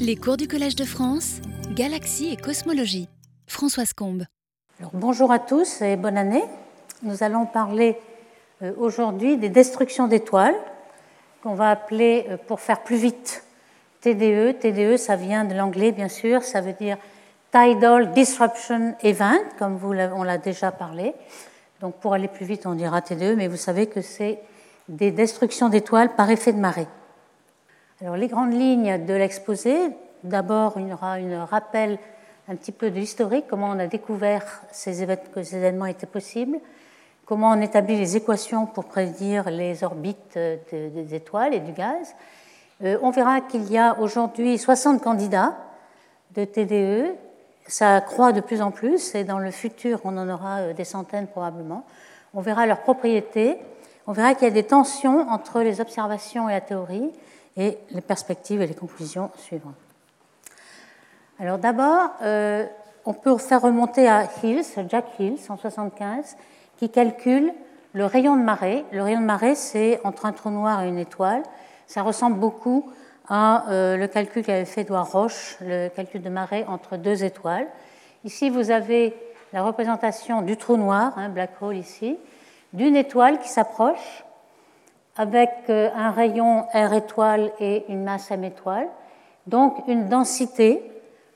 Les cours du Collège de France, Galaxie et Cosmologie. Françoise Combe. bonjour à tous et bonne année. Nous allons parler euh, aujourd'hui des destructions d'étoiles, qu'on va appeler, euh, pour faire plus vite, TDE. TDE, ça vient de l'anglais, bien sûr, ça veut dire Tidal Disruption Event, comme on l'a déjà parlé. Donc pour aller plus vite, on dira TDE, mais vous savez que c'est des destructions d'étoiles par effet de marée. Alors les grandes lignes de l'exposé, d'abord il y aura un rappel un petit peu de l'historique, comment on a découvert ces que ces événements étaient possibles, comment on établit les équations pour prédire les orbites des étoiles et du gaz. Euh, on verra qu'il y a aujourd'hui 60 candidats de TDE, ça croît de plus en plus et dans le futur on en aura euh, des centaines probablement. On verra leurs propriétés, on verra qu'il y a des tensions entre les observations et la théorie, et les perspectives et les conclusions suivantes. Alors d'abord, euh, on peut faire remonter à Hills, Jack Hills, en 1975, qui calcule le rayon de marée. Le rayon de marée, c'est entre un trou noir et une étoile. Ça ressemble beaucoup à euh, le calcul qu'avait fait Edouard Roche, le calcul de marée entre deux étoiles. Ici, vous avez la représentation du trou noir, un hein, black hole ici, d'une étoile qui s'approche avec euh, un rayon R étoile et une masse M étoile, donc une densité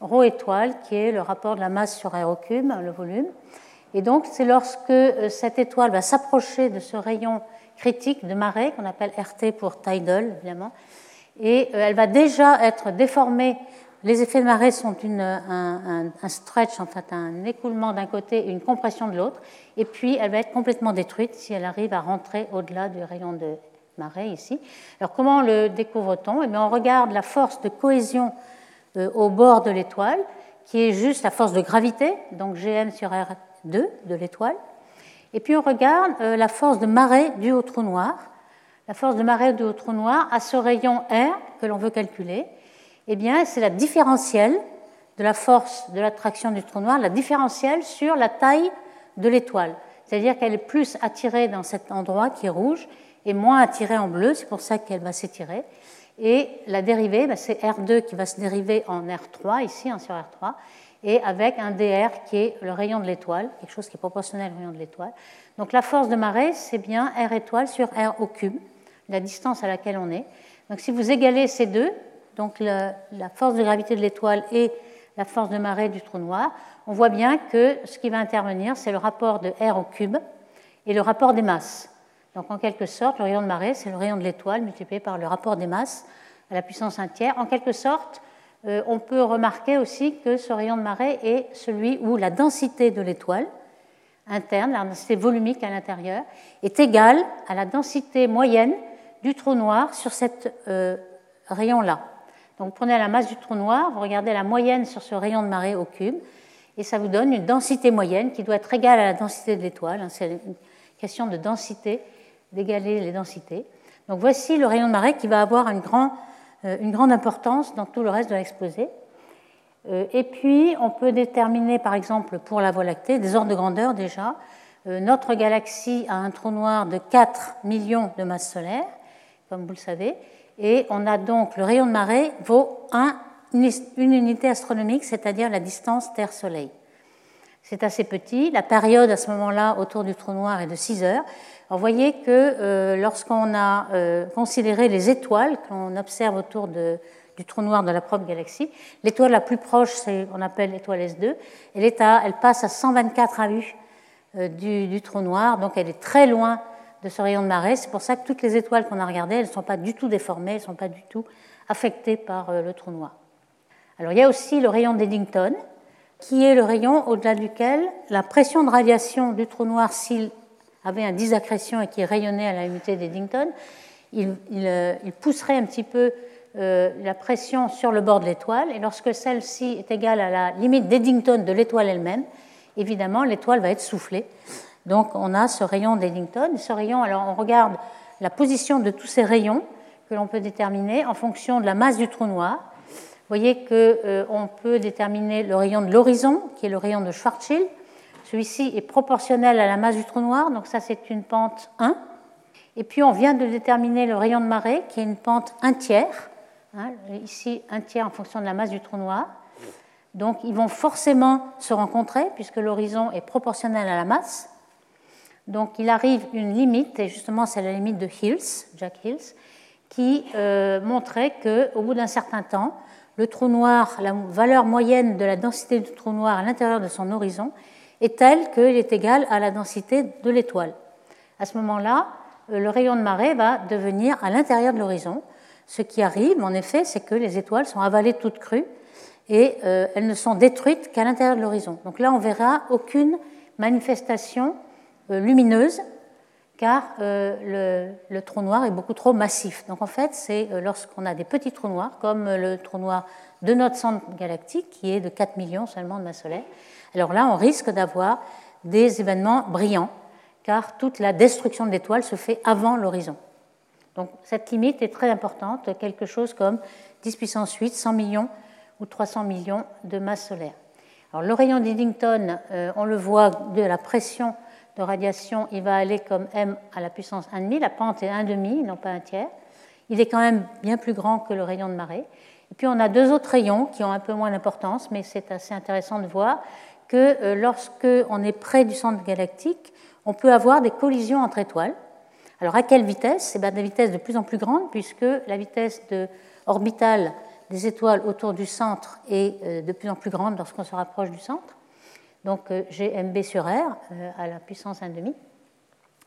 ρ étoile qui est le rapport de la masse sur R au cube, le volume. Et donc c'est lorsque euh, cette étoile va s'approcher de ce rayon critique de marée qu'on appelle RT pour tidal évidemment, et euh, elle va déjà être déformée. Les effets de marée sont un, stretch, en fait un écoulement d'un côté et une compression de l'autre, et puis elle va être complètement détruite si elle arrive à rentrer au-delà du rayon de marée ici. Alors comment le découvre-t-on? Eh On regarde la force de cohésion euh, au bord de l'étoile, qui est juste la force de gravité, donc Gm sur R2 de l'étoile. Et puis on regarde euh, la force de marée du au trou noir. La force de marée du au trou noir à ce rayon R que l'on veut calculer, eh bien c'est la différentielle de la force de l'attraction du trou noir, la différentielle sur la taille de l'étoile. C'est-à-dire qu'elle est plus attirée dans cet endroit qui est rouge est moins attirée en bleu, c'est pour ça qu'elle va s'étirer. Et la dérivée, bah, c'est R2 qui va se dériver en R3, ici, hein, sur R3, et avec un dr qui est le rayon de l'étoile, quelque chose qui est proportionnel au rayon de l'étoile. Donc la force de marée, c'est bien R étoile sur R au cube, la distance à laquelle on est. Donc si vous égalez ces deux, donc la force de gravité de l'étoile et la force de marée du trou noir, on voit bien que ce qui va intervenir, c'est le rapport de R au cube et le rapport des masses. Donc en quelque sorte, le rayon de marée, c'est le rayon de l'étoile multiplié par le rapport des masses à la puissance 1 tiers. En quelque sorte, euh, on peut remarquer aussi que ce rayon de marée est celui où la densité de l'étoile interne, la densité volumique à l'intérieur, est égale à la densité moyenne du trou noir sur cet euh, rayon-là. Donc vous prenez la masse du trou noir, vous regardez la moyenne sur ce rayon de marée au cube, et ça vous donne une densité moyenne qui doit être égale à la densité de l'étoile. C'est une question de densité d'égaler les densités. Donc voici le rayon de marée qui va avoir une, euh, grande importance dans tout le reste de l'exposé. Euh, et puis, on peut déterminer, par exemple, pour la Voie lactée, des ordres de grandeur déjà. Euh, notre galaxie a un trou noir de 4 millions de masses solaires, comme vous le savez, et on a donc le rayon de marée vaut une unité astronomique, c'est-à-dire la distance Terre-Soleil. C'est assez petit. La période à ce moment-là autour du trou noir est de 6 heures. vous voyez que euh, lorsqu'on a euh, considéré les étoiles qu'on observe autour du trou noir de la propre galaxie, l'étoile la plus proche, c'est qu'on appelle l'étoile S2, elle, elle passe à 124 AU euh, du, du, trou noir, donc elle est très loin de ce rayon de marée. C'est pour ça que toutes les étoiles qu'on a regardées, elles ne sont pas du tout déformées, elles ne sont pas du tout affectées par le trou noir. Alors il y a aussi le rayon d'Eddington, qui est le rayon au-delà duquel la pression de radiation du trou noir, s'il avait un disaccrétion et qui rayonnait à la unité d'Eddington, il, euh, il, pousserait un petit peu euh, la pression sur le bord de l'étoile, et lorsque celle-ci est égale à la limite d'Eddington de l'étoile elle-même, évidemment, l'étoile va être soufflée. Donc on a ce rayon d'Eddington. Ce rayon, alors on regarde la position de tous ces rayons que l'on peut déterminer en fonction de la masse du trou noir. Vous voyez qu'on euh, peut déterminer le rayon de l'horizon, qui est le rayon de Schwarzschild. Celui-ci est proportionnel à la masse du trou noir, donc ça c'est une pente 1. Et puis on vient de déterminer le rayon de marée, qui est une pente 1 tiers. Hein, ici, un tiers en fonction de la masse du trou noir. Donc, ils vont forcément se rencontrer puisque l'horizon est proportionnel à la masse. Donc, il arrive une limite, et justement, c'est la limite de Hills, Jack Hills, qui euh, montrait qu'au bout d'un certain temps, le trou noir, la valeur moyenne de la densité du trou noir à l'intérieur de son horizon est telle qu'il est égal à la densité de l'étoile. À ce moment-là, euh, le rayon de marée va devenir à l'intérieur de l'horizon. Ce qui arrive, en effet, c'est que les étoiles sont avalées toutes crues et euh, elles ne sont détruites qu'à l'intérieur de l'horizon. Donc là, on verra aucune manifestation euh, lumineuse car le, le, trou noir est beaucoup trop massif. Donc en fait, c'est lorsqu'on a des petits trous noirs, comme le trou noir de notre centre galactique, qui est de 4 millions seulement de masse solaire, alors là, on risque d'avoir des événements brillants car toute la destruction de l'étoile se fait avant l'horizon. Donc cette limite est très importante, quelque chose comme 10 puissance 8, 100 millions ou 300 millions de masse solaire. Alors le rayon d'Eddington, euh, on le voit de la pression de radiation, il va aller comme m à la puissance 1,5, la pente est 1,5, non pas un tiers. Il est quand même bien plus grand que le rayon de marée. Et puis on a deux autres rayons qui ont un peu moins d'importance, mais c'est assez intéressant de voir que euh, lorsque on est près du centre galactique, on peut avoir des collisions entre étoiles. Alors à quelle vitesse? Eh bien, Des vitesses de plus en plus grandes, puisque la vitesse orbitale des étoiles autour du centre est euh, de plus en plus grande lorsqu'on se rapproche du centre. Donc euh, j'ai mb sur r euh, à la puissance 1,5.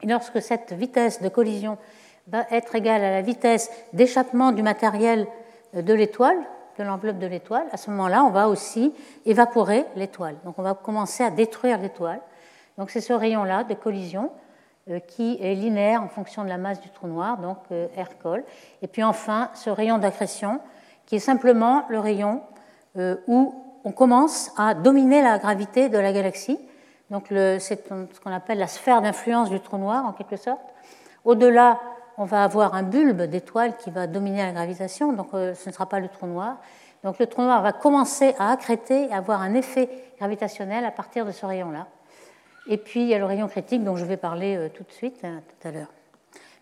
Et lorsque cette vitesse de collision va être égale à la vitesse d'échappement du matériel de l'étoile, de l'enveloppe de l'étoile, à ce moment-là, on va aussi évaporer l'étoile. Donc on va commencer à détruire l'étoile. Donc c'est ce rayon-là de collision euh, qui est linéaire en fonction de la masse du trou noir, donc euh, R-col. Et puis enfin, ce rayon d'accrétion qui est simplement le rayon euh, où on commence à dominer la gravité de la galaxie. Donc c'est ce qu'on appelle la sphère d'influence du trou noir en quelque sorte. Au-delà, on va avoir un bulbe d'étoiles qui va dominer la gravitation, donc ce ne sera pas le trou noir. Donc le trou noir va commencer à accréter et avoir un effet gravitationnel à partir de ce rayon-là. Et puis il y a le rayon critique dont je vais parler euh, tout de suite, hein, tout à l'heure.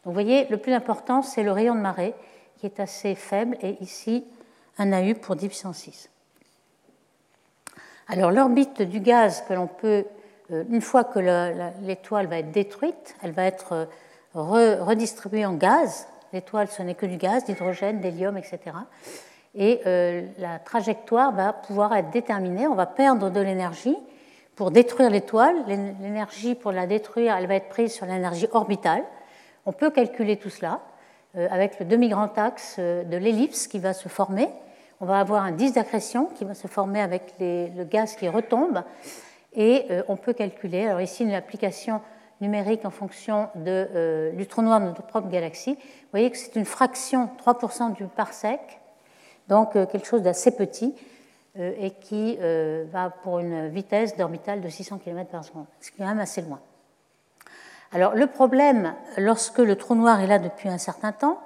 Donc vous voyez, le plus important, c'est le rayon de marée qui est assez faible et ici un AU pour 10 puissance 6. Alors l'orbite du gaz que l'on peut, euh, une fois que l'étoile va être détruite, elle va être euh, redistribuée en gaz. L'étoile, ce n'est que du gaz, d'hydrogène, d'hélium, etc. Et la trajectoire va pouvoir être déterminée. On va perdre de l'énergie pour détruire l'étoile. L'énergie pour la détruire, elle va être prise sur l'énergie orbitale. On peut calculer tout cela euh, avec le demi-grand axe euh, de l'ellipse qui va se former. On va avoir un disque d'accrétion qui va se former avec le gaz qui retombe. Et euh, on peut calculer, alors ici une application numérique en fonction de, du trou noir de notre propre galaxie. Vous voyez que c'est une fraction, 3% du parsec, donc quelque chose d'assez petit. Euh, et qui euh, va pour une vitesse d'orbitale de 600 km par seconde, ce qui est quand même assez loin. Alors le problème, lorsque le trou noir est là depuis un certain temps,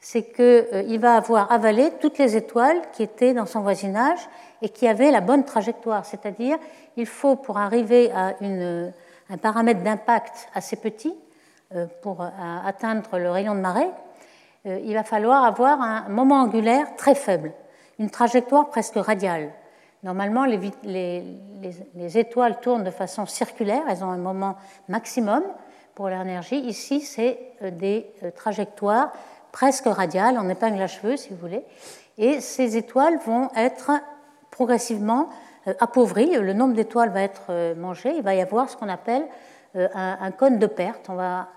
c'est qu'il euh, va avoir avalé toutes les étoiles qui étaient dans son voisinage et qui avaient la bonne trajectoire. C'est-à-dire, il faut, pour arriver à une, un paramètre d'impact assez petit, pour atteindre le rayon de marée, il va falloir avoir un moment angulaire très faible une trajectoire presque radiale. Normalement, les, étoiles tournent de façon circulaire, elles ont un moment maximum pour leur énergie. Ici, c'est euh, des euh, trajectoires presque radiales, en épingle à cheveux, si vous voulez. Et ces étoiles vont être progressivement euh, appauvries. Le nombre d'étoiles va être mangé. Il va y avoir ce qu'on appelle un, cône de perte. On va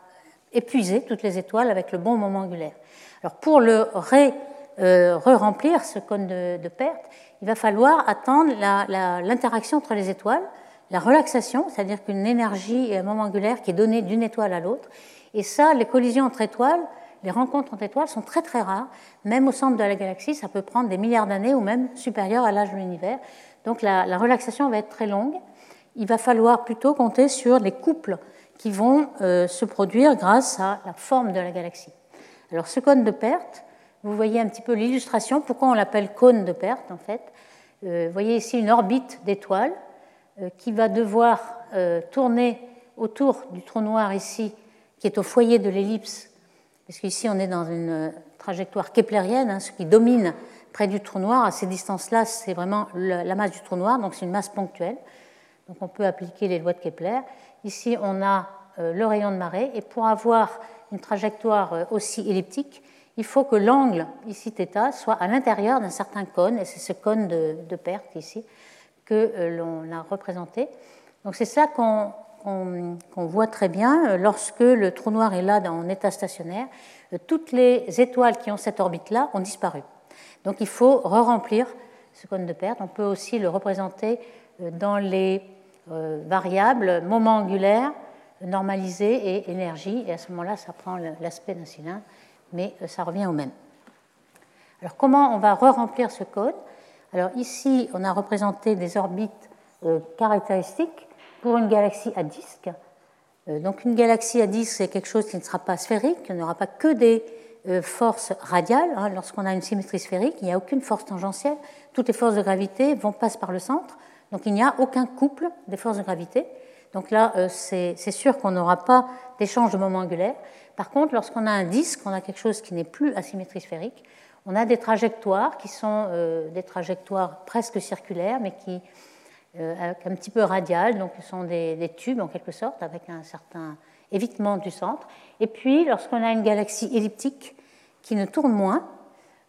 épuiser toutes les étoiles avec le bon moment angulaire. Alors, pour le ré euh, re-remplir ce cône de, perte, il va falloir attendre l'interaction entre les étoiles, la relaxation, c'est-à-dire qu'une énergie et un moment angulaire qui est donné d'une étoile à l'autre. Et ça, les collisions entre étoiles, les rencontres entre étoiles sont très très rares. Même au centre de la galaxie, ça peut prendre des milliards d'années ou même supérieur à l'âge de l'univers. Donc la, relaxation va être très longue. Il va falloir plutôt compter sur les couples qui vont euh, se produire grâce à la forme de la galaxie. Alors ce cône de perte, vous voyez un petit peu l'illustration, pourquoi on l'appelle cône de perte en fait? Euh, vous voyez ici une orbite d'étoile euh, qui va devoir tourner autour du trou noir ici, qui est au foyer de l'ellipse. Puisqu'ici on est dans une trajectoire keplérienne, hein, ce qui domine près du trou noir. À ces distances-là, c'est vraiment la masse du trou noir, donc c'est une masse ponctuelle. Donc on peut appliquer les lois de Kepler. Ici, on a euh, le rayon de marée, et pour avoir une trajectoire euh, aussi elliptique, il faut que l'angle, ici θ, soit à l'intérieur d'un certain cône, et c'est ce cône de, perte ici que euh, l'on a représenté. Donc c'est ça qu'on voit très bien lorsque le trou noir est là en état stationnaire. Toutes les étoiles qui ont cette orbite-là ont disparu. Donc il faut re-remplir ce cône de perte. On peut aussi le représenter dans les variables moment angulaire, normalisé et énergie, et à ce moment-là, ça prend l'aspect d'un cylindre, mais euh, ça revient au même. Alors comment on va re-remplir ce code Alors ici, on a représenté des orbites euh, caractéristiques pour une galaxie à disque. Euh, donc une galaxie à disque, c'est quelque chose qui ne sera pas sphérique, qui n'aura pas que des forces radiales. Hein. Lorsqu'on a une symétrie sphérique, il n'y a aucune force tangentielle. Toutes les forces de gravité vont passer par le centre. Donc il n'y a aucun couple des forces de gravité. Donc là, euh, c'est sûr qu'on n'aura pas d'échange de moment angulaire. Par contre, lorsqu'on a un disque, on a quelque chose qui n'est plus asymétrie sphérique, on a des trajectoires qui sont euh, des trajectoires presque circulaires, mais qui euh, un petit peu radiales, donc ce sont des, tubes en quelque sorte, avec un certain évitement du centre. Et puis, lorsqu'on a une galaxie elliptique qui ne tourne moins,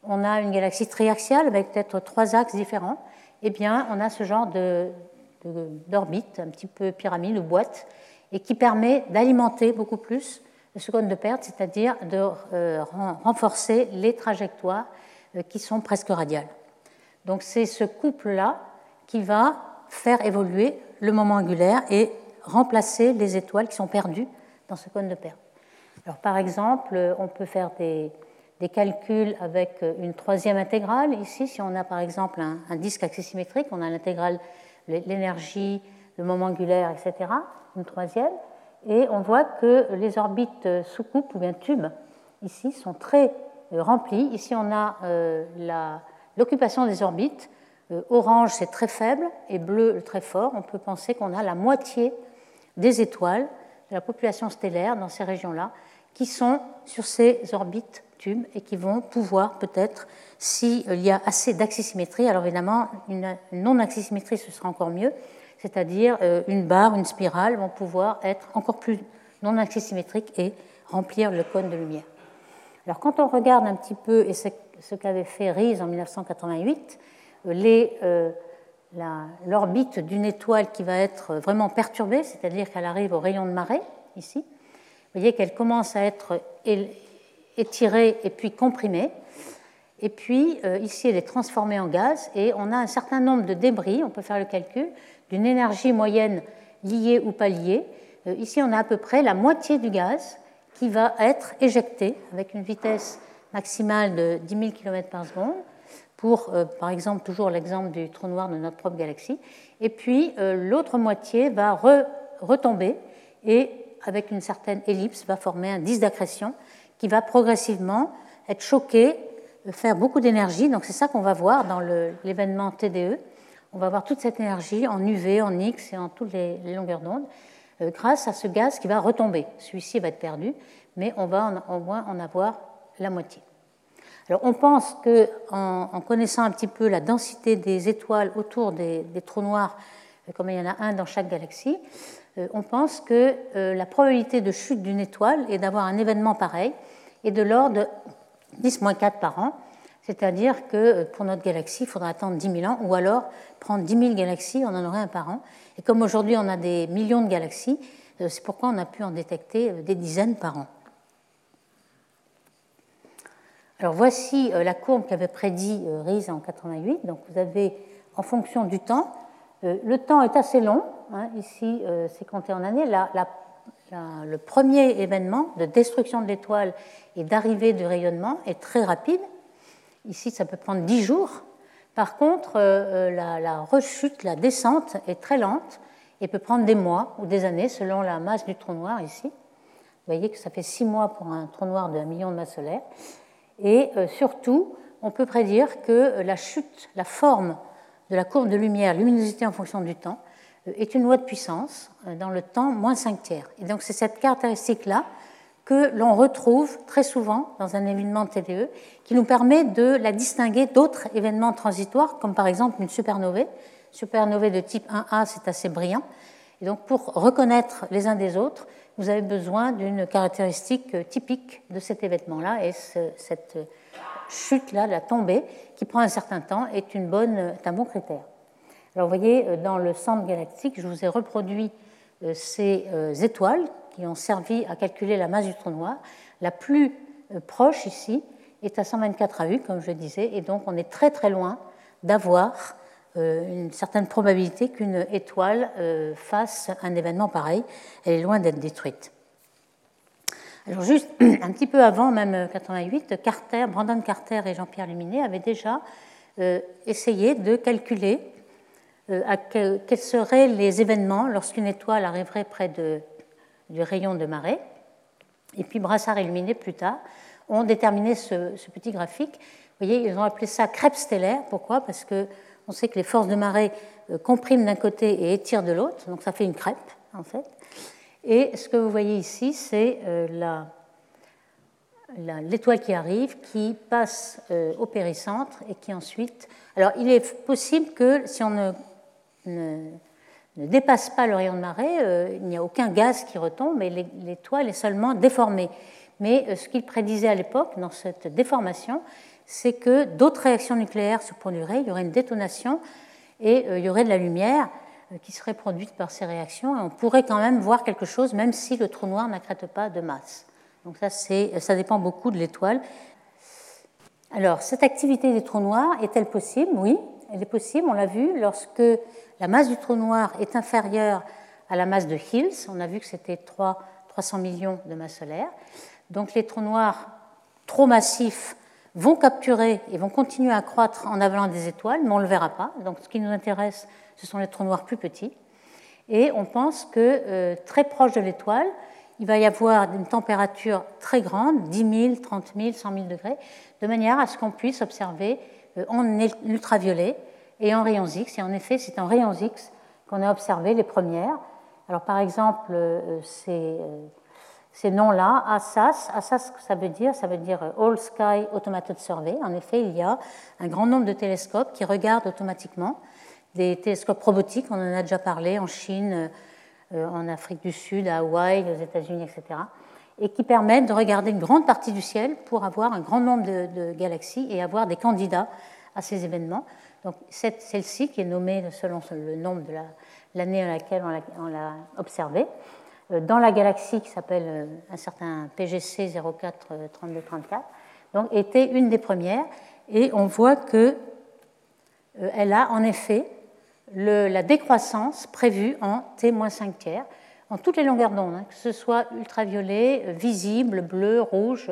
on a une galaxie triaxiale avec peut-être trois axes différents, eh bien, on a ce genre d'orbite, un petit peu pyramide ou boîte, et qui permet d'alimenter beaucoup plus le seconde de perte, c'est-à-dire de euh, renforcer les trajectoires euh, qui sont presque radiales. Donc c'est ce couple-là qui va faire évoluer le moment angulaire et remplacer les étoiles qui sont perdues dans ce cône de perte. Alors, par exemple, on peut faire des, calculs avec une troisième intégrale. Ici, si on a par exemple un, un disque axésymétrique, on a l'intégrale l'énergie, le moment angulaire, etc. Une troisième. Et on voit que les orbites sous coupe ou bien tubes, ici, sont très euh, remplies. Ici, on a euh, l'occupation des orbites. Euh, orange, c'est très faible, et bleu, très fort. On peut penser qu'on a la moitié des étoiles de la population stellaire dans ces régions-là qui sont sur ces orbites tubes et qui vont pouvoir peut-être s'il y a assez d'axisymétrie, alors évidemment, une non-axisymétrie, ce sera encore mieux, c'est-à-dire euh, une barre, une spirale vont pouvoir être encore plus non-axisymétriques et remplir le cône de lumière. Alors quand on regarde un petit peu, et ce qu'avait fait Rees en 1988, euh, euh, l'orbite d'une étoile qui va être vraiment perturbée, c'est-à-dire qu'elle arrive au rayon de marée, ici, vous voyez qu'elle commence à être étirée et puis comprimée. Et puis, euh, ici, elle est transformée en gaz et on a un certain nombre de débris, on peut faire le calcul, d'une énergie moyenne liée ou pas liée. Euh, ici, on a à peu près la moitié du gaz qui va être éjecté avec une vitesse maximale de 10 000 km par seconde, pour, euh, par exemple, toujours l'exemple du trou noir de notre propre galaxie. Et puis, l'autre moitié va retomber et, avec une certaine ellipse, va former un disque d'accrétion qui va progressivement être choqué faire beaucoup d'énergie. Donc c'est ça qu'on va voir dans l'événement TDE. On va voir toute cette énergie en UV, en X et en toutes les, longueurs d'onde euh, grâce à ce gaz qui va retomber. Celui-ci va être perdu, mais on va au moins en avoir la moitié. Alors on pense qu'en en, connaissant un petit peu la densité des étoiles autour des, trous noirs, euh, comme il y en a un dans chaque galaxie, euh, on pense que la probabilité de chute d'une étoile et d'avoir un événement pareil est de l'ordre 10-4 par an, c'est-à-dire que euh, pour notre galaxie, il faudra attendre 10 000 ans, ou alors prendre 10 000 galaxies, on en aurait un par an. Et comme aujourd'hui on a des millions de galaxies, euh, c'est pourquoi on a pu en détecter euh, des dizaines par an. Alors voici la courbe qu'avait prédit Rees en 88. Donc vous avez, en fonction du temps, le temps est assez long. Hein, ici, c'est compté en années. Le premier événement de destruction de l'étoile et d'arrivée du rayonnement est très rapide. Ici, ça peut prendre 10 jours. Par contre, euh, euh, la, rechute, la descente est très lente et peut prendre des mois ou des années selon la masse du trou noir ici. Vous voyez que ça fait 6 mois pour un trou noir de 1 million de masses solaires. Et euh, surtout, on peut prédire que la chute, la forme de la courbe de lumière, luminosité en fonction du temps, est une loi de puissance euh, dans le temps moins 5 tiers. Et donc c'est cette caractéristique-là que l'on retrouve très souvent dans un événement TDE, qui nous permet de la distinguer d'autres événements transitoires, comme par exemple une supernovae. Supernovae de type 1A, c'est assez brillant. Et donc, pour reconnaître les uns des autres, vous avez besoin d'une caractéristique typique de cet événement-là, et cette chute-là, la tombée, qui prend un certain temps, est, est un bon critère. Alors, vous voyez, dans le centre galactique, je vous ai reproduit euh, ces euh, étoiles qui ont servi à calculer la masse du trou noir. La plus euh, proche ici est à 124 AU, comme je disais, et donc on est très très loin d'avoir une certaine probabilité qu'une étoile fasse un événement pareil. Elle est loin d'être détruite. Alors juste un petit peu avant, même 88, Carter, Brandon Carter et Jean-Pierre Luminet avaient déjà essayé de calculer quels seraient les événements lorsqu'une étoile arriverait près de du rayon de marée. Et puis Brassard et Luminet, plus tard, ont déterminé ce, petit graphique. Vous voyez, ils ont appelé ça crêpe stellaire. Pourquoi? Parce qu'on sait que les forces de marée euh, compriment d'un côté et étirent de l'autre, donc ça fait une crêpe, en fait. Et ce que vous voyez ici, c'est euh, l'étoile qui arrive, qui passe euh, au péricentre et qui ensuite. Alors, il est possible que si on ne ne dépasse pas le rayon de marée, il n'y a aucun gaz qui retombe et l'étoile est seulement déformée. Mais ce qu'il prédisait à l'époque, dans cette déformation, c'est que d'autres réactions nucléaires se produiraient, il y aurait une détonation et euh, il y aurait de la lumière qui serait produite par ces réactions et on pourrait quand même voir quelque chose même si le trou noir n'accrète pas de masse. Donc ça, ça dépend beaucoup de l'étoile. Alors, cette activité des trous noirs est-elle possible? Oui, elle est possible, on l'a vu, lorsque la masse du trou noir est inférieure à la masse de Hills. On a vu que c'était 300 millions de masses solaires. Donc les trous noirs trop massifs vont capturer et vont continuer à croître en avalant des étoiles, mais on ne le verra pas. Donc ce qui nous intéresse, ce sont les trous noirs plus petits. Et on pense que euh, très proche de l'étoile, il va y avoir une température très grande, 10 000, 30 000, 100 000 degrés, de manière à ce qu'on puisse observer euh, en ultraviolet et en rayons X. Et en effet, c'est en rayons X qu'on a observé les premières. Alors, par exemple, euh, ces, euh, ces noms-là, ASAS, ASAS, ça veut dire Ça veut dire euh, All Sky Automated Survey. En effet, il y a un grand nombre de télescopes qui regardent automatiquement des télescopes robotiques, on en a déjà parlé en Chine, en Afrique du Sud, à Hawaï, aux États-Unis, etc., et qui permettent de regarder une grande partie du ciel pour avoir un grand nombre de, galaxies et avoir des candidats à ces événements. Donc celle-ci, qui est nommée selon le nombre de l'année à laquelle on l'a observée, euh, dans la galaxie qui s'appelle euh, un certain PGC 043234, donc était une des premières, et on voit que euh, elle a en effet la décroissance prévue en T-5 tiers, en toutes les longueurs d'onde, hein, que ce soit ultraviolet, visible, bleu, rouge,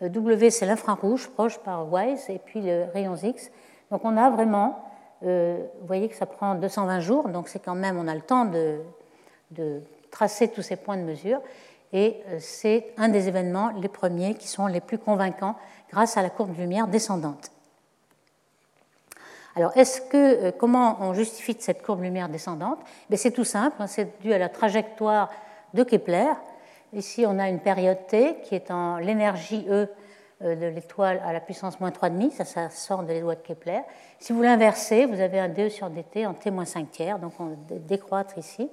W c'est l'infrarouge proche par WISE, et puis le rayon X. Donc on a vraiment, euh, vous voyez que ça prend 220 jours, donc c'est quand même, on a le temps de, tracer tous ces points de mesure. Et euh, c'est un des événements, les premiers, qui sont les plus convaincants grâce à la courbe de lumière descendante. Alors, est-ce que, euh, comment on justifie cette courbe lumière descendante? Ben, C'est tout simple, hein, c'est dû à la trajectoire de Kepler. Ici, on a une période T qui est en l'énergie E euh, de l'étoile à la puissance moins 3,5, ça, ça sort de l'étoile de Kepler. Si vous l'inversez, vous avez un DE sur dt en T-5 tiers, donc on décroître ici.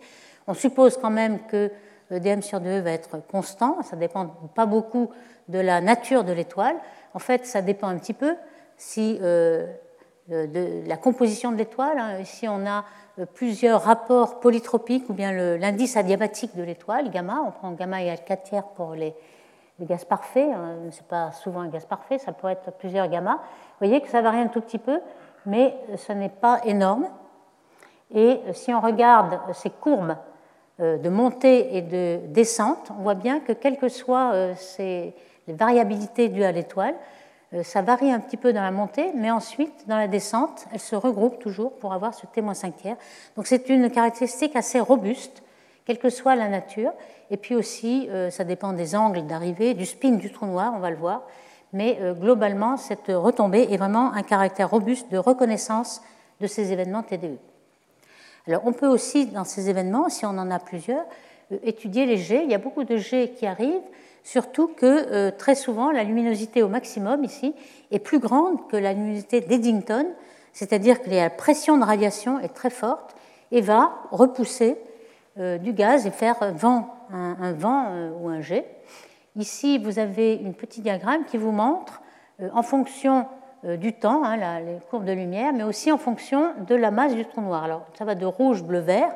On suppose quand même que dm sur 2 va être constant, ça dépend pas beaucoup de la nature de l'étoile. En fait, ça dépend un petit peu si, euh, de la composition de l'étoile. Hein. Ici, on a euh, plusieurs rapports polytropiques ou bien l'indice adiabatique de l'étoile, gamma. On prend gamma égale 4 tiers pour les, le gaz parfait, hein, ce n'est pas souvent un gaz parfait, ça peut être plusieurs gamma. Vous voyez que ça varie un tout petit peu, mais ce n'est pas énorme. Et si on regarde ces courbes euh, de montée et de descente, on voit bien que quelles que soient euh, ces, les variabilités dues à l'étoile, euh, ça varie un petit peu dans la montée, mais ensuite, dans la descente, elles se regroupent toujours pour avoir ce témoin 5 tiers. Donc c'est une caractéristique assez robuste, quelle que soit la nature. Et puis aussi, euh, ça dépend des angles d'arrivée, du spin du trou noir, on va le voir. Mais euh, globalement, cette retombée est vraiment un caractère robuste de reconnaissance de ces événements TDE. Alors, on peut aussi, dans ces événements, si on en a plusieurs, euh, étudier les jets. Il y a beaucoup de jets qui arrivent surtout que très souvent la luminosité au maximum ici est plus grande que la luminosité d'Eddington, c'est-à-dire que la pression de radiation est très forte et va repousser du gaz et faire vent, un, vent ou un jet. Ici, vous avez une petite diagramme qui vous montre, en fonction euh, du temps, hein, les courbes de lumière, mais aussi en fonction de la masse du trou noir. Alors, ça va de rouge, bleu, vert,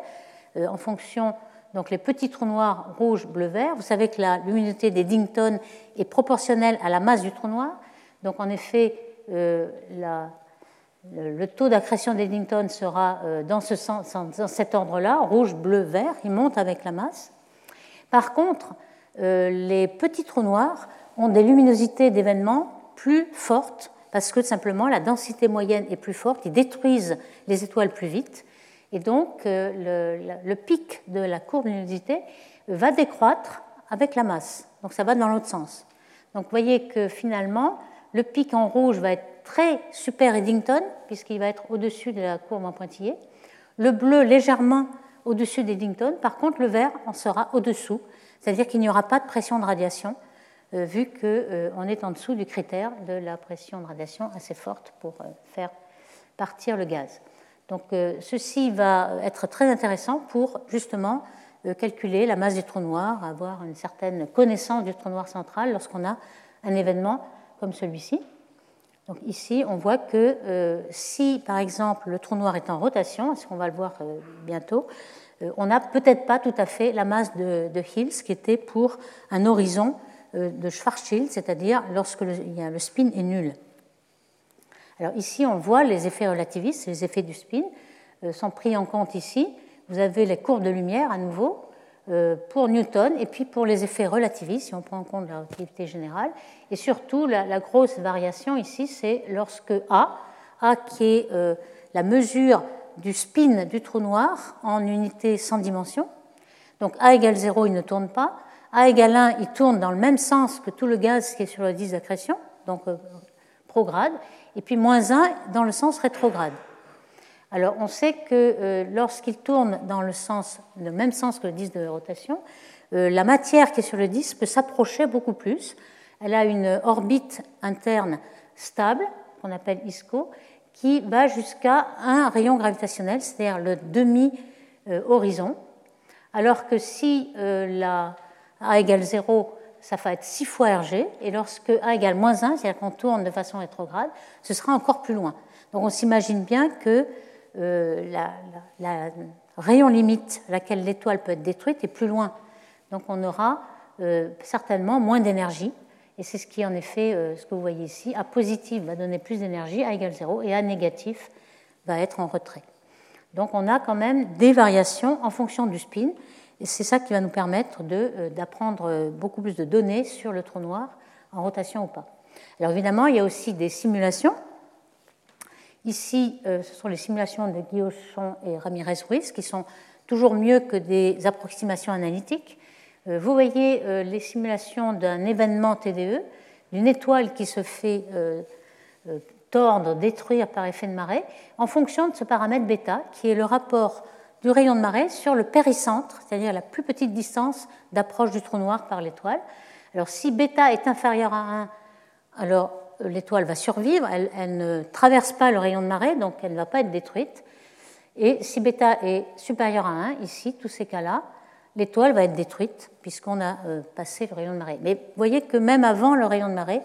euh, en fonction donc les petits trous noirs rouge, bleu, vert. Vous savez que la luminosité des Dington est proportionnelle à la masse du trou noir. Donc, en effet, euh, le, taux d'accrétion des Dington sera dans, ce sens, dans cet ordre-là, rouge, bleu, vert. Il monte avec la masse. Par contre, les petits trous noirs ont des luminosités d'événements plus fortes parce que simplement la densité moyenne est plus forte, ils détruisent les étoiles plus vite, et donc euh, le, pic de la courbe de luminosité va décroître avec la masse. Donc ça va dans l'autre sens. Donc vous voyez que finalement, le pic en rouge va être très super Eddington, puisqu'il va être au-dessus de la courbe en pointillé. Le bleu légèrement au-dessus d'Eddington. Par contre, le vert en sera au-dessous, c'est-à-dire qu'il n'y aura pas de pression de radiation vu qu'on euh, est en dessous du critère de la pression de radiation assez forte pour euh, faire partir le gaz. Donc ceci va être très intéressant pour justement calculer la masse du trou noir, avoir une certaine connaissance du trou noir central lorsqu'on a un événement comme celui-ci. Donc ici, on voit que si, par exemple, le trou noir est en rotation, ce qu'on va le voir bientôt, on n'a peut-être pas tout à fait la masse de, de Hills qui était pour un horizon euh, de Schwarzschild, c'est-à-dire lorsque le, le spin est nul. Alors ici, on voit les effets relativistes, les effets du spin euh, sont pris en compte ici. Vous avez les courbes de lumière à nouveau euh, pour Newton et puis pour les effets relativistes, si on prend en compte la relativité générale. Et surtout, la, grosse variation ici, c'est lorsque A, A qui est la mesure du spin du trou noir en unité sans dimension. Donc A égale 0, il ne tourne pas. A égale 1, il tourne dans le même sens que tout le gaz qui est sur le disque d'accrétion, donc euh, prograde, et puis moins 1 dans le sens rétrograde. Alors on sait que euh, lorsqu'il tourne dans le, sens, le même sens que le disque de rotation, euh, la matière qui est sur le disque peut s'approcher beaucoup plus. Elle a une orbite interne stable, qu'on appelle ISCO, qui va jusqu'à un rayon gravitationnel, c'est-à-dire le demi-horizon. Alors que si la a égale 0, ça va être 6 fois RG, et lorsque A égale moins 1, c'est-à-dire qu'on tourne de façon rétrograde, ce sera encore plus loin. Donc on s'imagine bien que euh, la, rayon limite à laquelle l'étoile peut être détruite est plus loin. Donc on aura euh, certainement moins d'énergie, et c'est ce qui en effet euh, ce que vous voyez ici. A positif va donner plus d'énergie, A égale 0, et A négatif va être en retrait. Donc on a quand même des variations en fonction du spin, c'est ça qui va nous permettre euh, d'apprendre euh, beaucoup plus de données sur le trou noir en rotation ou pas. Alors évidemment, il y a aussi des simulations. Ici, euh, ce sont les simulations de Guillochon et Ramirez-Ruiz qui sont toujours mieux que des approximations analytiques. Vous voyez les simulations d'un événement TDE, d'une étoile qui se fait tordre, détruire par effet de marée, en fonction de ce paramètre bêta, qui est le rapport du rayon de marée sur le péricentre, c'est-à-dire la plus petite distance d'approche du trou noir par l'étoile. Alors si bêta est inférieur à 1, alors l'étoile va survivre, elle, ne traverse pas le rayon de marée, donc elle ne va pas être détruite. Et si bêta est supérieur à 1, ici, tous ces cas-là, l'étoile va être détruite puisqu'on a euh, passé le rayon de marée. Mais vous voyez que même avant le rayon de marée,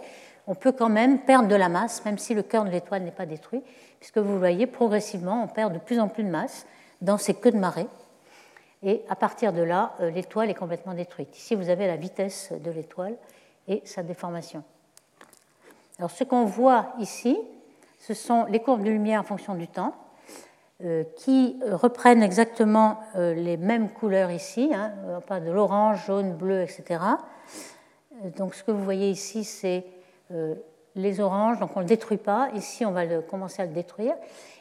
on peut quand même perdre de la masse, même si le cœur de l'étoile n'est pas détruit, puisque vous voyez progressivement, on perd de plus en plus de masse dans ces queues de marée. Et à partir de là, euh, l'étoile est complètement détruite. Ici, vous avez la vitesse de l'étoile et sa déformation. Alors, ce qu'on voit ici, ce sont les courbes de lumière en fonction du temps, euh, qui reprennent exactement euh, les mêmes couleurs ici, hein, pas de l'orange, jaune, bleu, etc. Donc, ce que vous voyez ici, c'est les oranges, donc on ne le détruit pas. Ici, on va commencer à le détruire.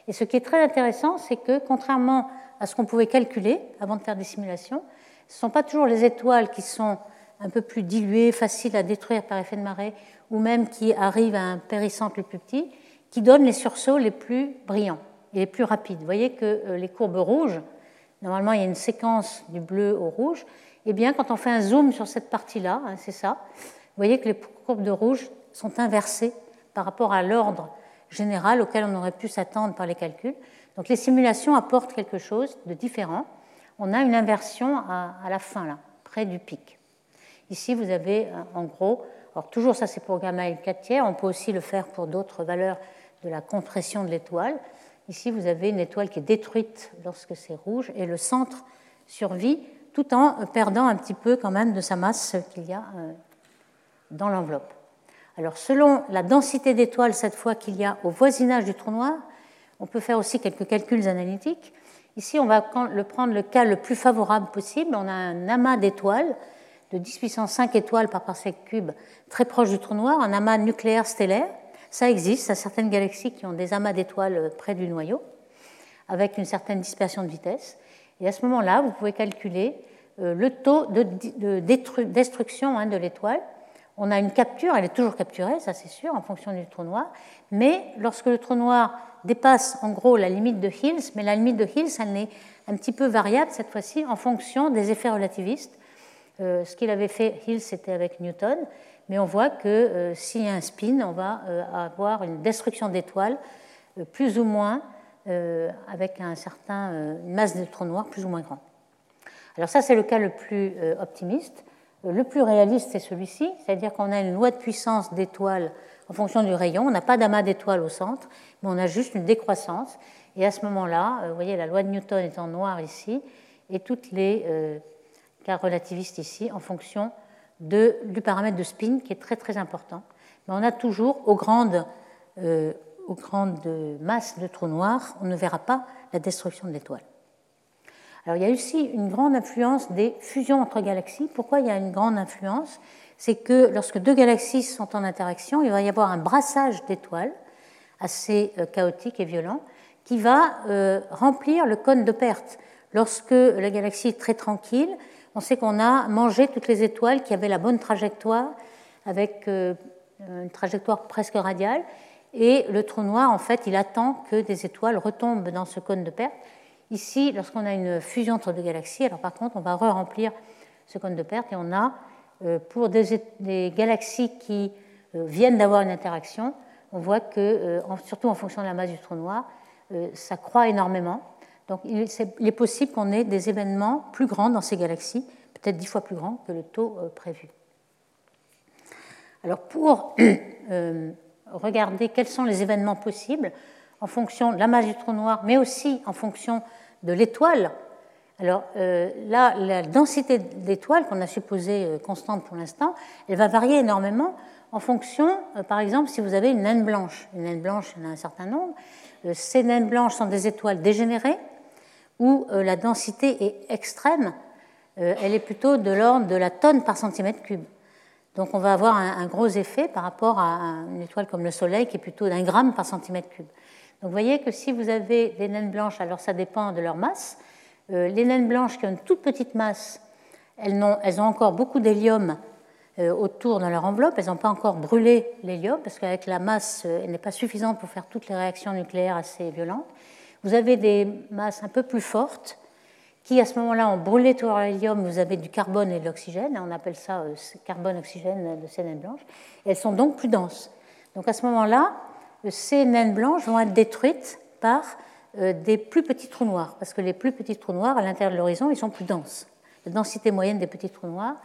Et ce qui est très intéressant, c'est que contrairement à ce qu'on pouvait calculer avant de faire des simulations, ce ne sont pas toujours les étoiles qui sont un peu plus diluées, faciles à détruire par effet de marée, ou même qui arrivent à un péricentre le plus petit, qui donnent les sursauts les plus brillants et les plus rapides. Vous voyez que euh, les courbes rouges, normalement il y a une séquence du bleu au rouge, Eh bien, quand on fait un zoom sur cette partie-là, hein, c'est ça, vous voyez que les courbes de rouge sont inversées par rapport à l'ordre général auquel on aurait pu s'attendre par les calculs. Donc les simulations apportent quelque chose de différent. On a une inversion à, la fin, là, près du pic. Ici, vous avez euh, en gros, alors toujours ça c'est pour gamma et 4 tiers, on peut aussi le faire pour d'autres valeurs de la compression de l'étoile. Ici, vous avez une étoile qui est détruite lorsque c'est rouge et le centre survit tout en perdant un petit peu quand même de sa masse qu'il y a euh, dans l'enveloppe. Alors selon la densité d'étoiles cette fois qu'il y a au voisinage du trou noir, on peut faire aussi quelques calculs analytiques. Ici, on va prendre le cas le plus favorable possible. On a un amas d'étoiles de 10 puissance 5 étoiles par parsec cube très proche du trou noir, un amas nucléaire stellaire. Ça existe, à certaines galaxies qui ont des amas d'étoiles près du noyau, avec une certaine dispersion de vitesse. Et à ce moment-là, vous pouvez calculer euh, le taux de destruction hein, de l'étoile on a une capture, elle est toujours capturée, ça c'est sûr, en fonction du trou noir, mais lorsque le trou noir dépasse en gros la limite de Hills, mais la limite de Hills, elle est un petit peu variable cette fois-ci en fonction des effets relativistes. Euh, ce qu'il avait fait Hills, c'était avec Newton, mais on voit que euh, s'il y a un spin, on va euh, avoir une destruction d'étoiles plus ou moins avec un certain, une masse de trou noir plus ou moins grande. Alors ça, c'est le cas le plus optimiste. Le plus réaliste, c'est celui-ci, c'est-à-dire qu'on a une loi de puissance d'étoiles en fonction du rayon. On n'a pas d'amas d'étoiles au centre, mais on a juste une décroissance. Et à ce moment-là, euh, vous voyez, la loi de Newton est en noir ici, et toutes les euh, cas relativistes ici, en fonction du paramètre de spin, qui est très très important. Mais on a toujours, aux grandes, euh, aux grandes masses de trous noirs, on ne verra pas la destruction de l'étoile. Alors il y a aussi une grande influence des fusions entre galaxies. Pourquoi il y a une grande influence? C'est que lorsque deux galaxies sont en interaction, il va y avoir un brassage d'étoiles assez euh, chaotique et violent qui va euh, remplir le cône de perte. Lorsque la galaxie est très tranquille, on sait qu'on a mangé toutes les étoiles qui avaient la bonne trajectoire, avec euh, une trajectoire presque radiale, et le trou noir, en fait, il attend que des étoiles retombent dans ce cône de perte Ici, lorsqu'on a une fusion entre deux galaxies, alors par contre, on va re-remplir ce cône de perte et on a, euh, pour des, galaxies qui euh, viennent d'avoir une interaction, on voit que, euh, surtout en fonction de la masse du trou noir, ça croît énormément. Donc il est possible qu'on ait des événements plus grands dans ces galaxies, peut-être dix fois plus grands que le taux prévu. Alors pour regarder quels sont les événements possibles, en fonction de la masse du trou noir, mais aussi en fonction de l'étoile. Alors euh, là, la densité d'étoiles qu'on a supposée euh, constante pour l'instant, elle va varier énormément en fonction, euh, par exemple, si vous avez une naine blanche. Une naine blanche, il y en a un certain nombre. ces naines blanches sont des étoiles dégénérées où la densité est extrême. elle est plutôt de l'ordre de la tonne par centimètre cube. Donc on va avoir un, un, gros effet par rapport à une étoile comme le Soleil qui est plutôt d'un gramme par centimètre cube. Donc vous voyez que si vous avez des naines blanches, alors ça dépend de leur masse. Euh, les naines blanches qui ont une toute petite masse, elles ont, encore beaucoup d'hélium euh, autour dans leur enveloppe. Elles n'ont pas encore brûlé l'hélium parce qu'avec la masse, euh, elle n'est pas suffisante pour faire toutes les réactions nucléaires assez violentes. Vous avez des masses un peu plus fortes qui, à ce moment-là, ont brûlé tout l'hélium. Vous avez du carbone et de l'oxygène. On appelle ça carbone-oxygène de ces naines blanches. elles sont donc plus denses. Donc à ce moment-là, ces naines blanches vont être détruites par euh, des plus petits trous noirs, parce que les plus petits trous noirs, à l'intérieur de l'horizon, ils sont plus denses. La densité moyenne des petits trous noirs,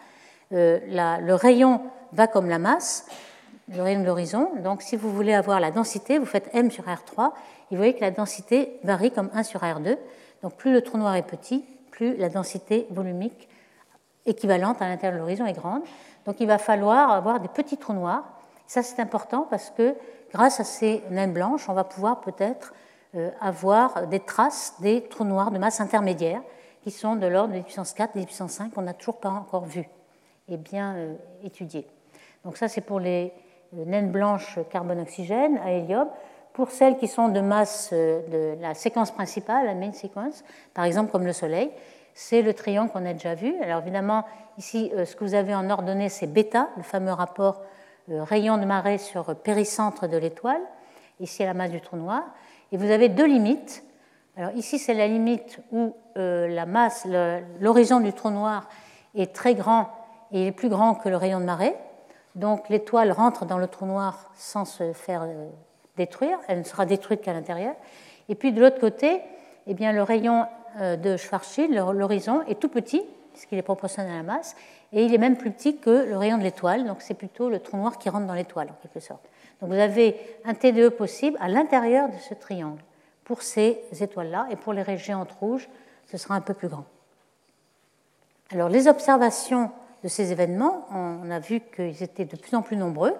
euh, le rayon va comme la masse, le rayon de l'horizon. Donc, si vous voulez avoir la densité, vous faites m sur r3, et vous voyez que la densité varie comme 1 sur r2. Donc, plus le trou noir est petit, plus la densité volumique équivalente à l'intérieur de l'horizon est grande. Donc, il va falloir avoir des petits trous noirs. Ça, c'est important parce que grâce à ces naines blanches, on va pouvoir peut-être euh, avoir des traces des trous noirs de masse intermédiaire qui sont de l'ordre de puissance 4, des puissance 5 qu'on n'a toujours pas encore vu et bien euh, étudié. Donc ça, c'est pour les euh, naines blanches carbone-oxygène à hélium. Pour celles qui sont de masse de la séquence principale, la main sequence, par exemple comme le Soleil, c'est le triangle qu'on a déjà vu. Alors évidemment, ici, ce que vous avez en ordonnée, c'est bêta, le fameux rapport rayon de marée sur péricentre de l'étoile, ici la masse du trou noir, et vous avez deux limites. Alors ici c'est la limite où euh, la masse, l'horizon du trou noir est très grand et il est plus grand que le rayon de marée. Donc l'étoile rentre dans le trou noir sans se faire euh, détruire, elle ne sera détruite qu'à l'intérieur. Et puis de l'autre côté, eh bien, le rayon euh, de Schwarzschild, l'horizon, est tout petit, puisqu'il est proportionnel à la masse, et il est même plus petit que le rayon de l'étoile, donc c'est plutôt le trou noir qui rentre dans l'étoile, en quelque sorte. Donc vous avez un TDE possible à l'intérieur de ce triangle pour ces étoiles-là, et pour les régions rouges, ce sera un peu plus grand. Alors les observations de ces événements, on a vu qu'ils étaient de plus en plus nombreux,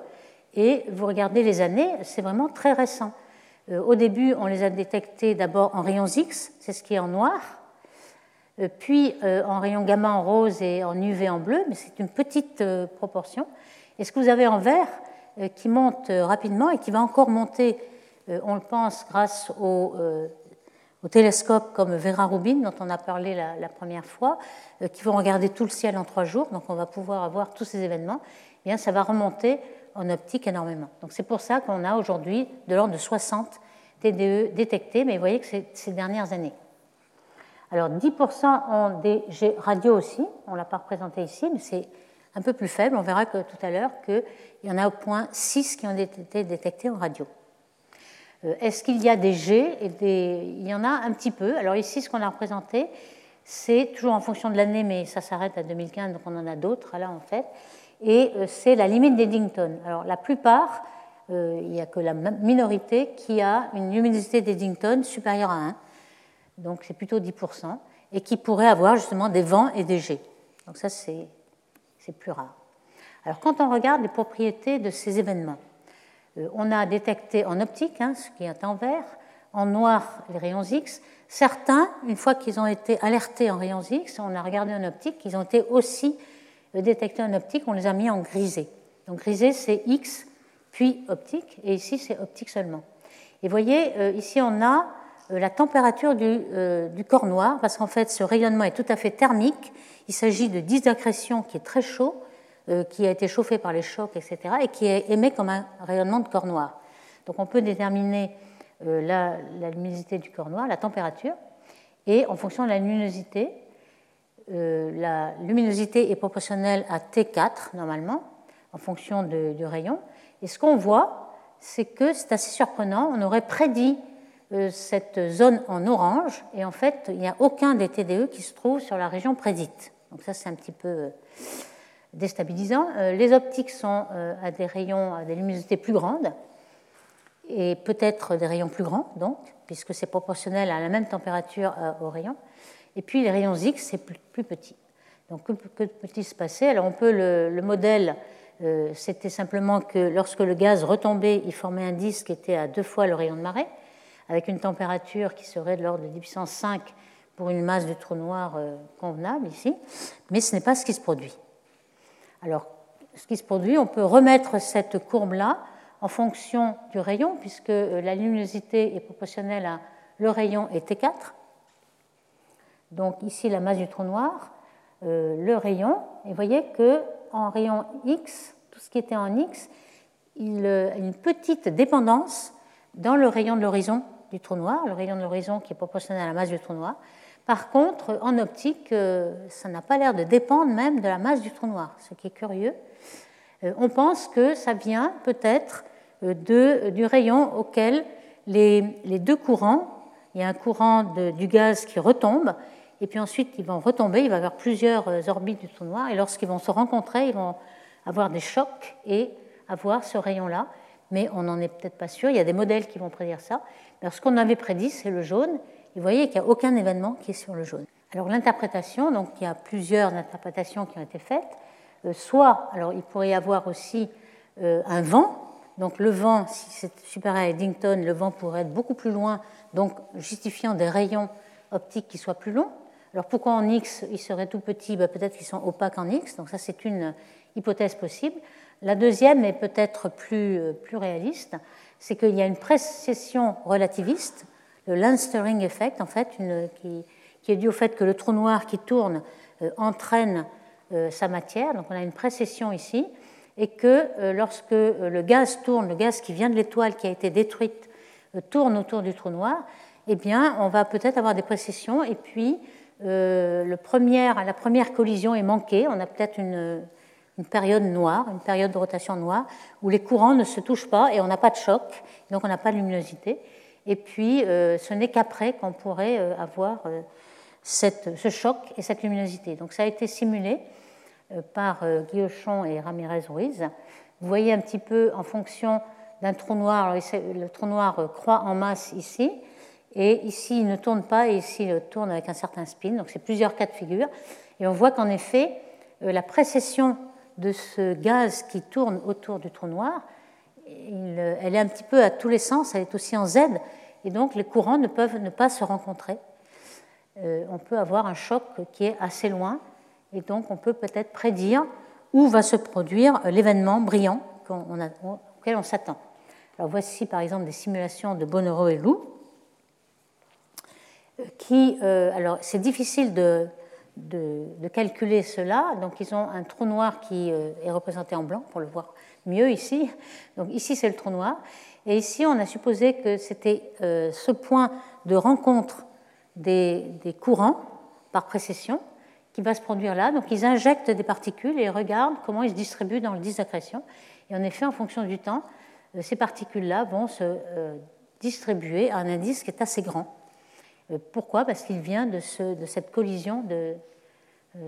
et vous regardez les années, c'est vraiment très récent. Euh, au début, on les a détectés d'abord en rayons X, c'est ce qui est en noir, puis euh, en rayons gamma en rose et en UV en bleu, mais c'est une petite proportion. Et ce que vous avez en vert, qui monte rapidement et qui va encore monter, on le pense, grâce au, télescope comme Vera Rubin, dont on a parlé la, première fois, qui vont regarder tout le ciel en trois jours, donc on va pouvoir avoir tous ces événements, eh bien, ça va remonter en optique énormément. Donc c'est pour ça qu'on a aujourd'hui de l'ordre de 60 TDE détectés, mais vous voyez que c'est ces dernières années. Alors 10% ont des radio aussi, on ne l'a pas représenté ici, mais c'est un peu plus faible. On verra que, tout à l'heure qu'il y en a au point 6 qui ont été détectés en radio. Euh, est-ce qu'il y a des G. Il y en a un petit peu. Alors ici, ce qu'on a représenté, c'est toujours en fonction de l'année, mais ça s'arrête à 2015, donc on en a d'autres là en fait et euh, c'est la limite d'Eddington. Alors la plupart, euh, il n'y a que la minorité qui a une luminosité d'Eddington supérieure à 1, donc c'est plutôt 10%, et qui pourrait avoir justement des vents et des jets. Donc ça, c'est plus rare. Alors quand on regarde les propriétés de ces événements, euh, on a détecté en optique, hein, ce qui est en vert, en noir les rayons X. Certains, une fois qu'ils ont été alertés en rayons X, on a regardé en optique, ils ont été aussi détectés en optique, on les a mis en grisé. Donc grisé, c'est X, puis optique, et ici, c'est optique seulement. Et vous voyez, euh, ici, on a euh, la température euh, du, corps noir, parce qu'en fait, ce rayonnement est tout à fait thermique. Il s'agit de disques d'accrétion qui est très chaud, qui a été chauffé par les chocs, etc., et qui est émet comme un rayonnement de corps noir. Donc on peut déterminer la, luminosité du corps noir, la température, et en fonction de la luminosité, euh, la luminosité est proportionnelle à T4 normalement, en fonction du rayon. Et ce qu'on voit, c'est que c'est assez surprenant. On aurait prédit euh, cette zone en orange, et en fait, il n'y a aucun des TDE qui se trouve sur la région prédite. Donc ça, c'est un petit peu euh, déstabilisant. Les optiques sont à des rayons, à des luminosités plus grandes, et peut-être des rayons plus grands, donc, puisque c'est proportionnel à la même température au rayon. Et puis les rayons X, c'est plus, petit. Donc que, peut-il se passer? Alors on peut le, modèle, euh, c'était simplement que lorsque le gaz retombait, il formait un disque qui était à deux fois le rayon de marée, avec une température qui serait de l'ordre de 10 puissance 5 pour une masse de trou noir euh, convenable ici, mais ce n'est pas ce qui se produit. Alors, ce qui se produit, on peut remettre cette courbe-là en fonction du rayon, puisque euh, la luminosité est proportionnelle à le rayon et T4. Donc ici la masse du trou noir, euh, le rayon, et vous voyez que en rayon X, tout ce qui était en X, il a une petite dépendance dans le rayon de l'horizon du trou noir, le rayon de l'horizon qui est proportionnel à la masse du trou noir. Par contre, en optique, euh, ça n'a pas l'air de dépendre même de la masse du trou noir, ce qui est curieux. Euh, on pense que ça vient peut-être du rayon auquel les, deux courants, il y a un courant du gaz qui retombe et puis ensuite ils vont retomber, il va y avoir plusieurs euh, orbites du trou noir, et lorsqu'ils vont se rencontrer, ils vont avoir des chocs et avoir ce rayon-là, mais on n'en est peut-être pas sûr, il y a des modèles qui vont prédire ça. Alors ce qu'on avait prédit, c'est le jaune, et vous voyez qu'il n'y a aucun événement qui est sur le jaune. Alors l'interprétation, donc il y a plusieurs interprétations qui ont été faites, euh, soit, alors il pourrait y avoir aussi euh, un vent, donc le vent, si c'est supérieur à Eddington, le vent pourrait être beaucoup plus loin, donc justifiant des rayons optiques qui soient plus longs. Alors pourquoi en X ils seraient tout petits? Ben, Peut-être qu'ils sont opaques en X, donc ça c'est une hypothèse possible. La deuxième est peut-être plus, euh, plus réaliste, c'est qu'il y a une précession relativiste, le Lensstering effect en fait, qui, est dû au fait que le trou noir qui tourne euh, entraîne euh, sa matière, donc on a une précession ici, et que lorsque le gaz tourne, le gaz qui vient de l'étoile qui a été détruite, tourne autour du trou noir, eh bien on va peut-être avoir des précessions, et puis la première collision est manquée. On a peut-être une, période noire, une période de rotation noire, où les courants ne se touchent pas et on n'a pas de choc, donc on n'a pas de luminosité. Et puis, euh, ce n'est qu'après qu'on pourrait euh, avoir ce choc et cette luminosité. Donc, ça a été simulé par Guillochon et Ramirez Ruiz. Vous voyez un petit peu en fonction d'un trou noir, le trou noir croît en masse ici, et ici, il ne tourne pas, et ici, il tourne avec un certain spin. Donc, c'est plusieurs cas de figure. Et on voit qu'en effet, euh, la précession de ce gaz qui tourne autour du trou noir, euh, elle est un petit peu à tous les sens, elle est aussi en Z, et donc les courants ne peuvent ne pas se rencontrer. Euh, on peut avoir un choc qui est assez loin, et donc on peut peut-être prédire où va se produire l'événement brillant auquel on s'attend. Alors voici par exemple des simulations de Bonnereau et Lou qui, euh, alors c'est difficile de, de, calculer cela, donc ils ont un trou noir qui euh, est représenté en blanc pour le voir mieux ici. Donc ici c'est le trou noir, et ici on a supposé que c'était euh, ce point de rencontre des, courants par précession qui va se produire là. Donc ils injectent des particules et regardent comment ils se distribuent dans le disque d'accrétion. Et en effet, en fonction du temps, ces particules-là vont se distribuer à un indice qui est assez grand. Euh, pourquoi? Parce qu'il vient de, cette collision euh,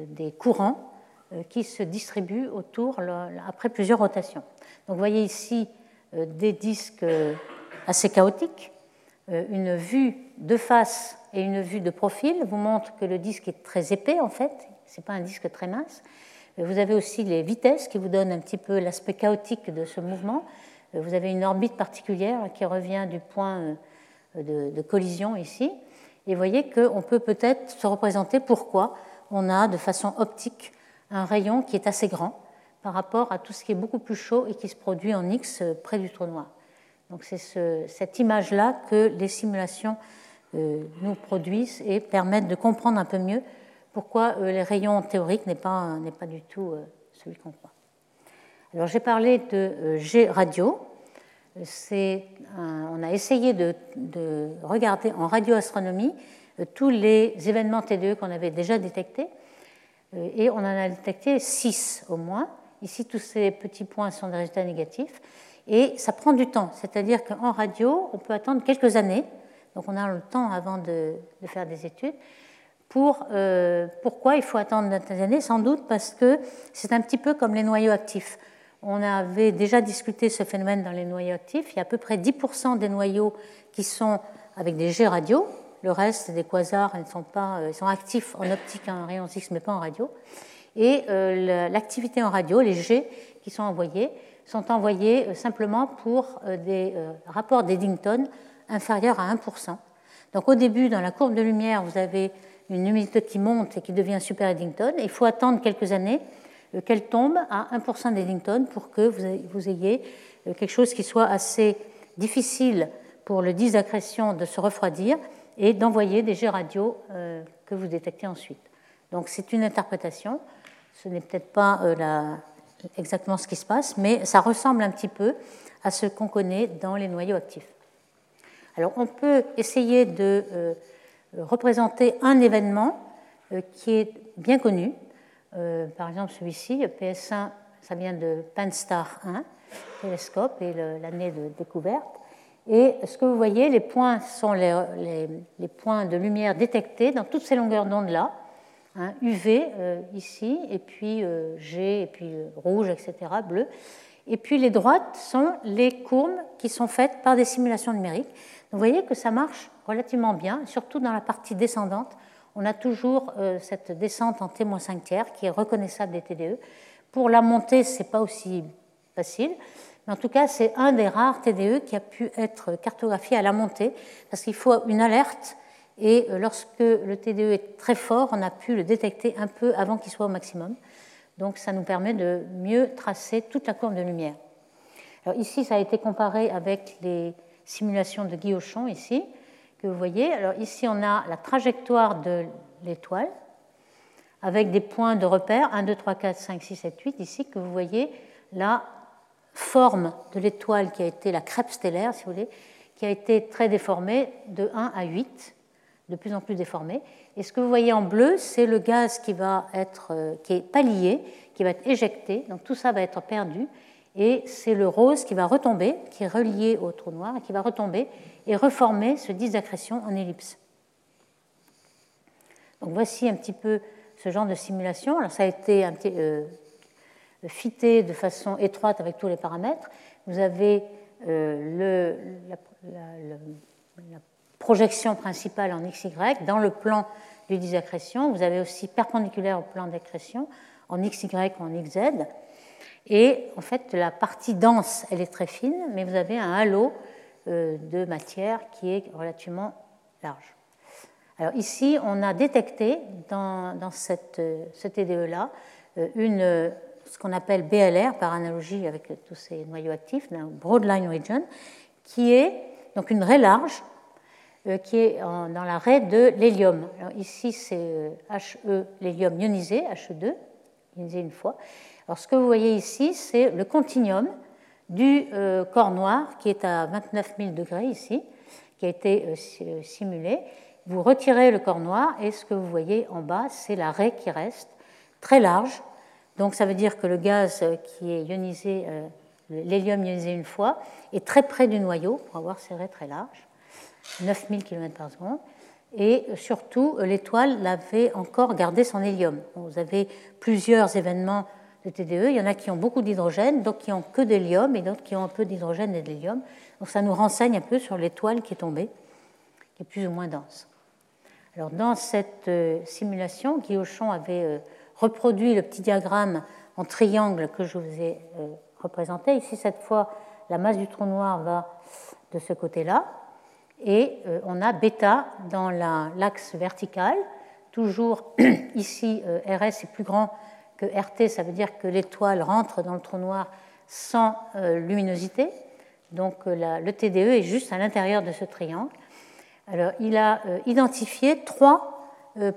des courants euh, qui se distribuent autour après plusieurs rotations. Donc vous voyez ici des disques assez chaotiques. Une vue de face et une vue de profil vous montrent que le disque est très épais en fait, ce n'est pas un disque très mince. Vous avez aussi les vitesses qui vous donnent un petit peu l'aspect chaotique de ce mouvement. Vous avez une orbite particulière qui revient du point de collision ici. Et vous voyez qu'on peut peut-être se représenter pourquoi on a de façon optique un rayon qui est assez grand par rapport à tout ce qui est beaucoup plus chaud et qui se produit en X près du trou noir. Donc c'est cette image-là que les simulations euh, nous produisent et permettent de comprendre un peu mieux pourquoi euh, les rayons théoriques n'est pas, pas du tout euh, celui qu'on croit. Alors j'ai parlé de G radio on a essayé de, regarder en radioastronomie euh, tous les événements TDE qu'on avait déjà détectés, euh, et on en a détecté 6 au moins. Ici, tous ces petits points sont des résultats négatifs, et ça prend du temps, c'est-à-dire qu'en radio, on peut attendre quelques années, donc on a le temps avant de, faire des études. Euh, pourquoi il faut attendre des années Sans doute parce que c'est un petit peu comme les noyaux actifs. On avait déjà discuté ce phénomène dans les noyaux actifs. Il y a à peu près 10% des noyaux qui sont avec des G radio. Le reste des quasars, ils sont, pas, euh, ils sont actifs en optique, en rayons X, mais pas en radio. Et euh, l'activité en radio, les G qui sont envoyés, sont envoyés euh, simplement pour des rapports d'Eddington inférieurs à 1%. Donc au début, dans la courbe de lumière, vous avez une humidité qui monte et qui devient super Eddington. Il faut attendre quelques années euh, qu'elle tombe à 1% d'Eddington pour que vous ayez euh, quelque chose qui soit assez difficile pour le disque d'accrétion de se refroidir et d'envoyer des jets radio euh, que vous détectez ensuite. Donc c'est une interprétation, ce n'est peut-être pas exactement ce qui se passe, mais ça ressemble un petit peu à ce qu'on connaît dans les noyaux actifs. Alors on peut essayer de représenter un événement qui est bien connu, euh, par exemple, celui-ci, PS1, ça vient de Panstar 1, télescope, et l'année de découverte. Et ce que vous voyez, les points sont les, points de lumière détectés dans toutes ces longueurs d'onde-là. Hein, UV euh, ici, et puis euh, G, et puis rouge, etc., bleu. Et puis les droites sont les courbes qui sont faites par des simulations numériques. vous voyez que ça marche relativement bien, surtout dans la partie descendante on a toujours euh, cette descente en T-5 tiers qui est reconnaissable des TDE. Pour la montée, ce n'est pas aussi facile, mais en tout cas, c'est un des rares TDE qui a pu être cartographié à la montée, parce qu'il faut une alerte, et euh, lorsque le TDE est très fort, on a pu le détecter un peu avant qu'il soit au maximum. Donc ça nous permet de mieux tracer toute la courbe de lumière. Alors ici, ça a été comparé avec les simulations de Guillochon, ici que vous voyez. Alors ici, on a la trajectoire de l'étoile avec des points de repère 1, 2, 3, 4, 5, 6, 7, 8. Ici, que vous voyez la forme de l'étoile qui a été la crêpe stellaire, si vous voulez, qui a été très déformée de 1 à 8. de plus en plus déformé. Et ce que vous voyez en bleu, c'est le gaz qui va être, euh, qui est pas lié, qui va être éjecté. Donc tout ça va être perdu. Et c'est le rose qui va retomber, qui est relié au trou noir, et qui va retomber et reformer ce disque d'accrétion en ellipse. Donc voici un petit peu ce genre de simulation. Alors ça a été un petit, euh, fité de façon étroite avec tous les paramètres. Vous avez euh, le, la, projection principale en XY dans le plan du disque d'accrétion. Vous avez aussi perpendiculaire au plan d'accrétion en XY ou en XZ. Et en fait, la partie dense, elle est très fine, mais vous avez un halo euh, de matière qui est relativement large. Alors ici, on a détecté dans, dans cette, euh, ce TDE-là euh, une, ce qu'on appelle BLR, par analogie avec tous ces noyaux actifs, un Broadline Region, qui est donc une raie large, qui est dans la raie de l'hélium. Ici, c'est HE, l'hélium ionisé, HE2, ionisé une fois. Alors ce que vous voyez ici, c'est le continuum du euh, corps noir qui est à 29 000 degrés ici, qui a été euh, euh, simulé. Vous retirez le corps noir et ce que vous voyez en bas, c'est la raie qui reste très large. Donc ça veut dire que le gaz qui est ionisé, l'hélium ionisé une fois, est très près du noyau pour avoir ces raies très larges, 9000 km par seconde. Et surtout, l'étoile avait encore gardé son hélium. Vous avez plusieurs événements de TDE. Il y en a qui ont beaucoup d'hydrogène, d'autres qui ont que d'hélium et d'autres qui ont un peu d'hydrogène et d'hélium. Donc ça nous renseigne un peu sur l'étoile qui est tombée, qui est plus ou moins dense. Alors dans cette euh, simulation, Guy Auchon avait euh, reproduit le petit diagramme en triangle que je vous ai euh, représenté. Ici, cette fois, la masse du trou noir va de ce côté-là. Et on a bêta dans l'axe vertical. Toujours ici, RS est plus grand que RT, ça veut dire que l'étoile rentre dans le trou noir sans euh, luminosité. Donc euh, le TDE est juste à l'intérieur de ce triangle. Alors il a euh, identifié trois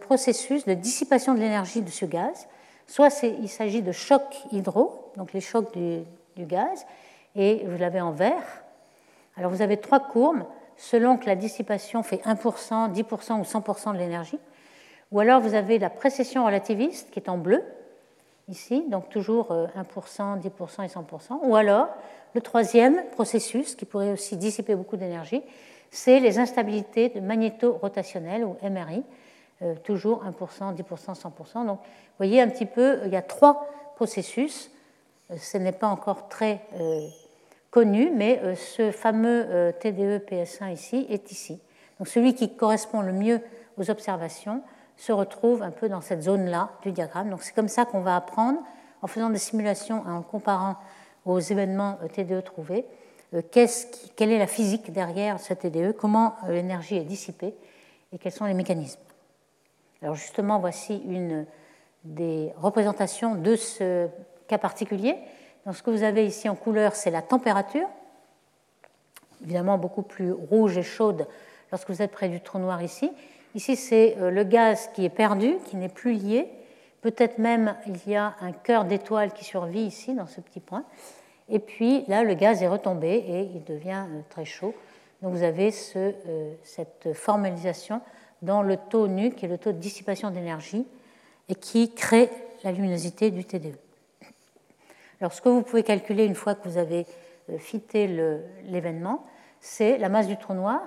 processus de dissipation de l'énergie de ce gaz. Soit il s'agit de chocs hydro, donc les chocs du, du gaz, et vous l'avez en vert. Alors vous avez trois courbes selon que la dissipation fait 1%, 10% ou 100% de l'énergie. Ou alors vous avez la précession relativiste qui est en bleu, ici, donc toujours 1%, euh, 10% et 100%. Ou alors, le troisième processus, qui pourrait aussi dissiper beaucoup d'énergie, c'est les instabilités magnéto-rotationnelles, ou MRI, euh, toujours 1%, 10%, 100%. Donc, vous voyez un petit peu, il y a trois processus. Euh, ce n'est pas encore très connu, mais ce fameux TDE PS1 ici est ici. Donc, celui qui correspond le mieux aux observations, se retrouve un peu dans cette zone-là du diagramme. Donc c'est comme ça qu'on va apprendre, en faisant des simulations et en comparant aux événements euh, TDE trouvés, euh, quelle est la physique derrière ce TDE, comment euh, l'énergie est dissipée et quels sont les mécanismes. Alors justement, voici une des représentations de ce cas particulier. Donc ce que vous avez ici en couleur, c'est la température, évidemment beaucoup plus rouge et chaude lorsque vous êtes près du trou noir ici. Ici, c'est euh, le gaz qui est perdu, qui n'est plus lié. Peut-être même il y a un cœur d'étoile qui survit ici, dans ce petit point. Et puis là, le gaz est retombé et il devient euh, très chaud. Donc vous avez euh, cette formalisation dans le taux nu, qui est le taux de dissipation d'énergie, et qui crée la luminosité du TDE. Alors ce que vous pouvez calculer une fois que vous avez fité l'événement, c'est la masse du trou noir,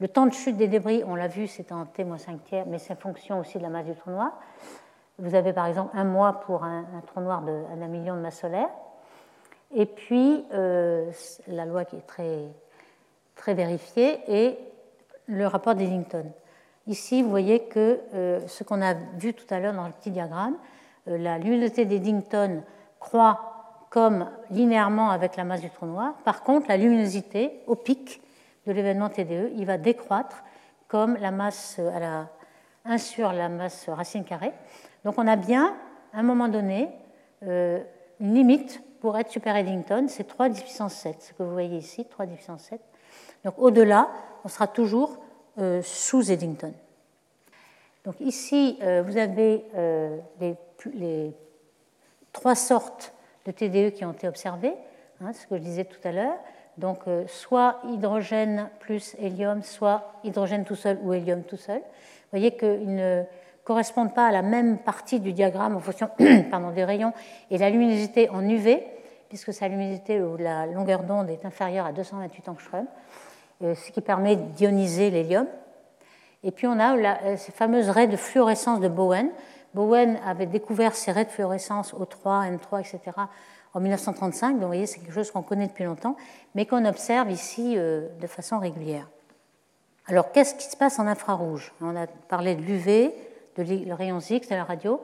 le temps de chute des débris, on l'a vu, c'est en T-5 tiers, mais c'est fonction aussi de la masse du trou noir. Vous avez par exemple un mois pour un, trou noir d'un million de masse solaire. Et puis, euh, la loi qui est très, très vérifiée est le rapport d'Eddington. Ici, vous voyez que euh, ce qu'on a vu tout à l'heure dans le petit diagramme, euh, la luminosité d'Eddington croît comme linéairement avec la masse du trou noir. Par contre, la luminosité au pic de l'événement TDE, il va décroître comme la masse à la 1 sur la masse racine carrée. Donc on a bien, à un moment donné, euh, une limite pour être super Eddington, c'est 3 10 puissance 7, ce que vous voyez ici, 3 10 puissance 7. Donc au-delà, on sera toujours sous Eddington. Donc ici, euh, vous avez les, les, trois sortes de TDE qui ont été observées, hein, ce que je disais tout à l'heure donc soit hydrogène plus hélium, soit hydrogène tout seul ou hélium tout seul. Vous voyez qu'ils ne correspondent pas à la même partie du diagramme en fonction pardon, des rayons et la luminosité en UV, puisque sa luminosité ou la longueur d'onde est inférieure à 228 angström, ce qui permet d'ioniser l'hélium. Et puis on a la, ces fameuses raies de fluorescence de Bowen. Bowen avait découvert ces raies de fluorescence O3, N3, etc. en 1935, donc vous voyez, c'est quelque chose qu'on connaît depuis longtemps, mais qu'on observe ici euh, de façon régulière. Alors, qu'est-ce qui se passe en infrarouge? On a parlé de l'UV, de le rayon X de la radio,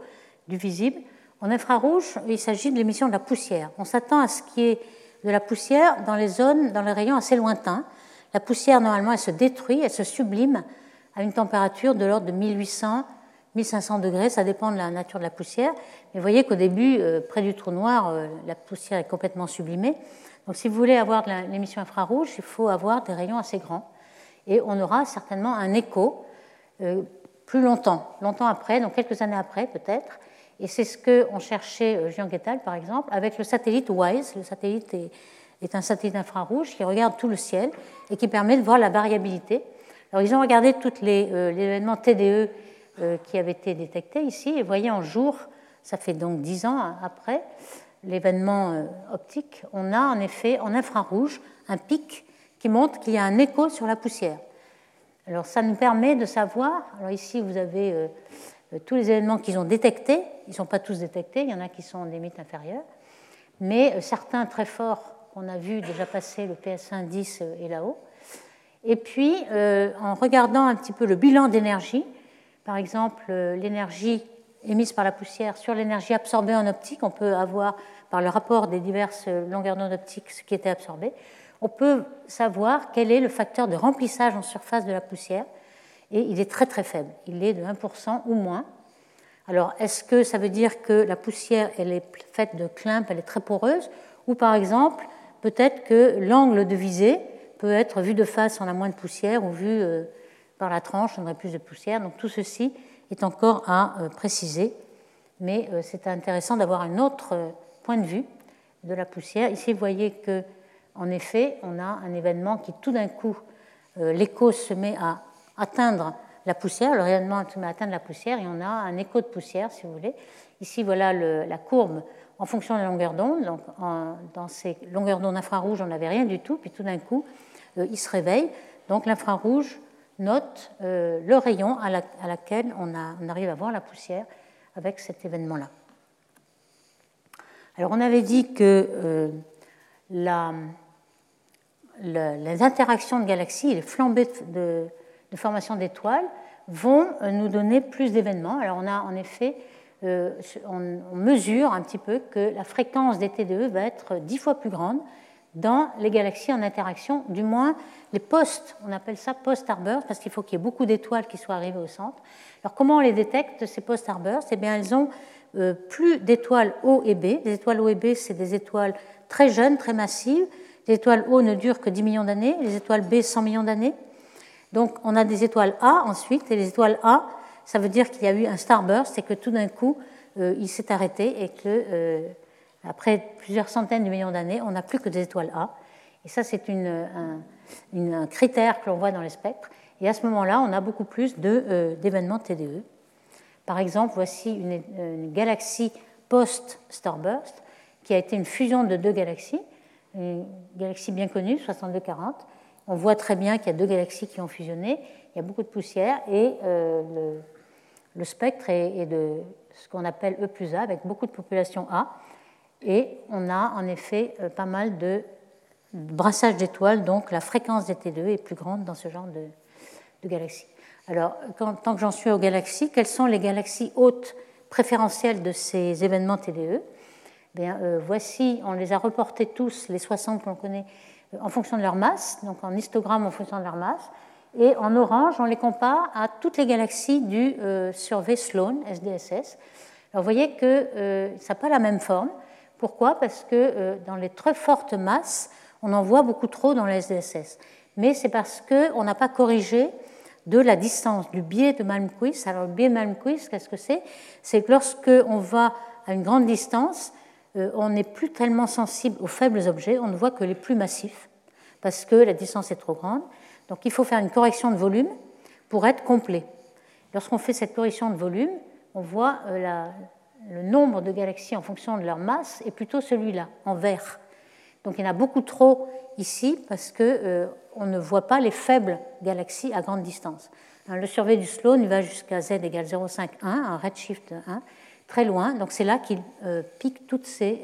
du visible. En infrarouge, il s'agit de l'émission de la poussière. On s'attend à ce qui est de la poussière dans les zones, dans les rayons assez lointains. La poussière, normalement, elle se détruit, elle se sublime à une température de l'ordre de 1800 1500 degrés, ça dépend de la nature de la poussière. Mais vous voyez qu'au début, euh, près du trou noir, euh, la poussière est complètement sublimée. Donc si vous voulez avoir de l'émission infrarouge, il faut avoir des rayons assez grands. Et on aura certainement un écho euh, plus longtemps, longtemps après, donc quelques années après peut-être. Et c'est ce qu'on cherchait, Jean Guettal par exemple, avec le satellite WISE. Le satellite est, est un satellite infrarouge qui regarde tout le ciel et qui permet de voir la variabilité. Alors ils ont regardé tous les événements TDE euh, qui avait été détecté ici. Et voyez, en jour, ça fait donc 10 ans après l'événement euh, optique, on a en effet en infrarouge un pic qui montre qu'il y a un écho sur la poussière. Alors ça nous permet de savoir, alors ici vous avez euh, tous les événements qu'ils ont détectés, ils ne sont pas tous détectés, il y en a qui sont en limite inférieure, mais certains très forts qu'on a vu déjà passer, le PS1 10 est là-haut. Et puis en regardant un petit peu le bilan d'énergie, par exemple euh, l'énergie émise par la poussière sur l'énergie absorbée en optique, on peut avoir par le rapport des diverses longueurs d'onde optiques ce qui était absorbé, on peut savoir quel est le facteur de remplissage en surface de la poussière, et il est très très faible, il est de 1% ou moins. Alors est-ce que ça veut dire que la poussière elle est faite de clumps, elle est très poreuse, ou par exemple peut-être que l'angle de visée peut être vu de face, on a moins de poussière, ou vu euh, par la tranche, on aurait plus de poussière. Donc tout ceci est encore à euh, préciser, mais euh, c'est intéressant d'avoir un autre point de vue de la poussière. Ici, vous voyez que, en effet, on a un événement qui, tout d'un coup, l'écho se met à atteindre la poussière, le rayonnement se met à atteindre la poussière, et on a un écho de poussière, si vous voulez. Ici, voilà la courbe en fonction de la longueur d'onde. Dans ces longueurs d'onde infrarouges, on n'avait rien du tout, puis tout d'un coup, il se réveille. Donc, l'infrarouge note euh, le rayon à, laquelle on, arrive à voir la poussière avec cet événement-là. Alors on avait dit que euh, les interactions de galaxies les flambées de, formation d'étoiles vont euh, nous donner plus d'événements. Alors on a en effet, on, mesure un petit peu que la fréquence des TDE va être dix fois plus grande dans les galaxies en interaction, du moins les post, on appelle ça post-starburst, parce qu'il faut qu'il y ait beaucoup d'étoiles qui soient arrivées au centre. Alors comment on les détecte, ces post-starbursts Eh bien, elles ont euh, plus d'étoiles O et B. Les étoiles O et B, c'est des étoiles très jeunes, très massives. Les étoiles O ne durent que 10 millions d'années, les étoiles B, 100 millions d'années. Donc on a des étoiles A ensuite, et les étoiles A, ça veut dire qu'il y a eu un starburst et que tout d'un coup, euh, il s'est arrêté et que euh, après plusieurs centaines de millions d'années, on n'a plus que des étoiles A. Et ça, c'est un, critère que l'on voit dans les spectres. Et à ce moment-là, on a beaucoup plus euh, d'événements TDE. Par exemple, voici une, galaxie post-starburst qui a été une fusion de deux galaxies, une galaxie bien connue, 6240. On voit très bien qu'il y a deux galaxies qui ont fusionné, il y a beaucoup de poussière et le, spectre est, de ce qu'on appelle E plus A, avec beaucoup de population A. Et on a en effet euh, pas mal de brassage d'étoiles, donc la fréquence des T2 est plus grande dans ce genre de, galaxies. Alors, tant que j'en suis aux galaxies, quelles sont les galaxies hautes préférentielles de ces événements TDE Bien, euh, Voici, on les a reportés tous, les 60 qu'on connaît, euh, en fonction de leur masse, donc en histogramme en fonction de leur masse. Et en orange, on les compare à toutes les galaxies du survey Sloan, SDSS. Alors, vous voyez que ça n'a pas la même forme. Pourquoi? Parce que euh, dans les très fortes masses, on en voit beaucoup trop dans le SDSS. Mais c'est parce qu'on n'a pas corrigé de la distance, du biais de Malmquist. Alors le biais de Malmquist, qu'est-ce que c'est? C'est que lorsqu'on va à une grande distance, euh, on n'est plus tellement sensible aux faibles objets, on ne voit que les plus massifs. parce que la distance est trop grande. Donc il faut faire une correction de volume pour être complet. Lorsqu'on fait cette correction de volume, on voit euh, le nombre de galaxies en fonction de leur masse est plutôt celui-là, en vert. Donc il y en a beaucoup trop ici parce qu'on euh, ne voit pas les faibles galaxies à grande distance. Hein, le survey du Sloan va jusqu'à z égale 0,51, un redshift 1, très loin. Donc c'est là qu'il euh, pique toutes ces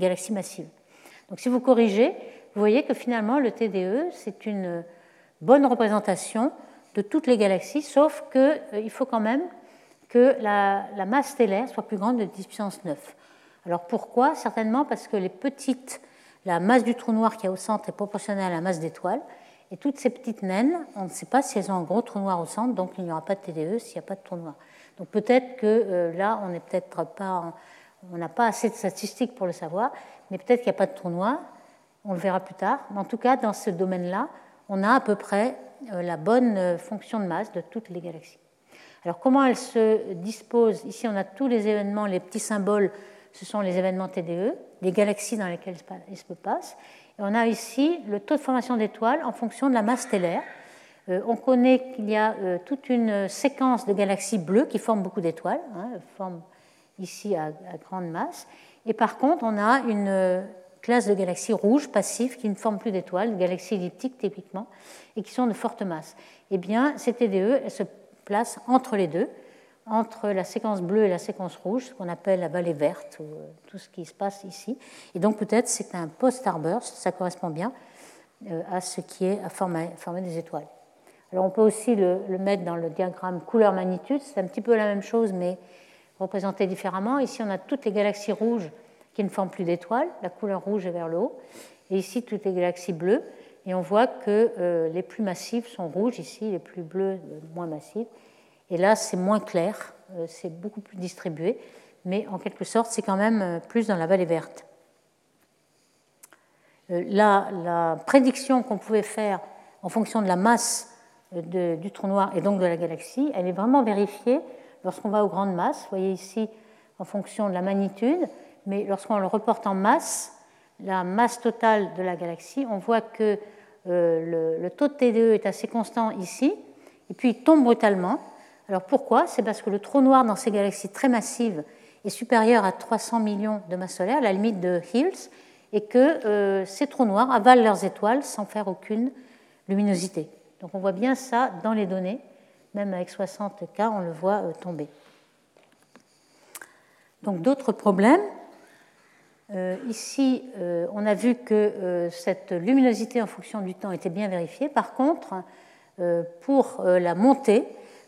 galaxies massives. Donc si vous corrigez, vous voyez que finalement le TDE, c'est une bonne représentation de toutes les galaxies, sauf qu'il euh, faut quand même que la, masse stellaire soit plus grande de 10 puissance 9. Alors pourquoi? Certainement parce que les petites, la masse du trou noir qui est au centre est proportionnelle à la masse d'étoiles, et toutes ces petites naines, on ne sait pas si elles ont un gros trou noir au centre, donc il n'y aura pas de TDE s'il n'y a pas de trou noir. Donc peut-être que euh, là, on n'a pas assez de statistiques pour le savoir, mais peut-être qu'il n'y a pas de trou noir. On le verra plus tard. Mais en tout cas, dans ce domaine-là, on a à peu près euh, la bonne euh, fonction de masse de toutes les galaxies. Alors comment elles se disposent? Ici, on a tous les événements, les petits symboles, ce sont les événements TDE, les galaxies dans lesquelles elles se passent. Et on a ici le taux de formation d'étoiles en fonction de la masse stellaire. Euh, on connaît qu'il y a toute une séquence de galaxies bleues qui forment beaucoup d'étoiles, hein, forment ici à, grande masse. Et par contre, on a une classe de galaxies rouges passives qui ne forment plus d'étoiles, galaxies elliptiques typiquement, et qui sont de forte masse. Eh bien, ces TDE elles se placent entre les deux, entre la séquence bleue et la séquence rouge, ce qu'on appelle la vallée verte, ou euh, tout ce qui se passe ici. Et donc peut-être c'est un post-starburst, ça correspond bien euh, à ce qui est à former, des étoiles. Alors on peut aussi le, le mettre dans le diagramme couleur-magnitude, c'est un petit peu la même chose, mais représenté différemment. Ici on a toutes les galaxies rouges qui ne forment plus d'étoiles, la couleur rouge est vers le haut, et ici toutes les galaxies bleues, et on voit que euh, les plus massives sont rouges ici, les plus bleues euh, moins massives, et là c'est moins clair, euh, c'est beaucoup plus distribué, mais en quelque sorte c'est quand même plus dans la vallée verte. La, la prédiction qu'on pouvait faire en fonction de la masse du trou noir et donc de la galaxie, elle est vraiment vérifiée lorsqu'on va aux grandes masses. Vous voyez ici en fonction de la magnitude, mais lorsqu'on le reporte en masse, la masse totale de la galaxie, on voit que euh, le, taux de TDE est assez constant ici, et puis il tombe brutalement. Alors pourquoi? C'est parce que le trou noir dans ces galaxies très massives est supérieur à 300 millions de masses solaires, la limite de Hills, et que euh, ces trous noirs avalent leurs étoiles sans faire aucune luminosité. Donc on voit bien ça dans les données, même avec 60 cas, on le voit euh, tomber. Donc d'autres problèmes, euh, ici, euh, on a vu que euh, cette luminosité en fonction du temps était bien vérifiée. Par contre, pour la montée,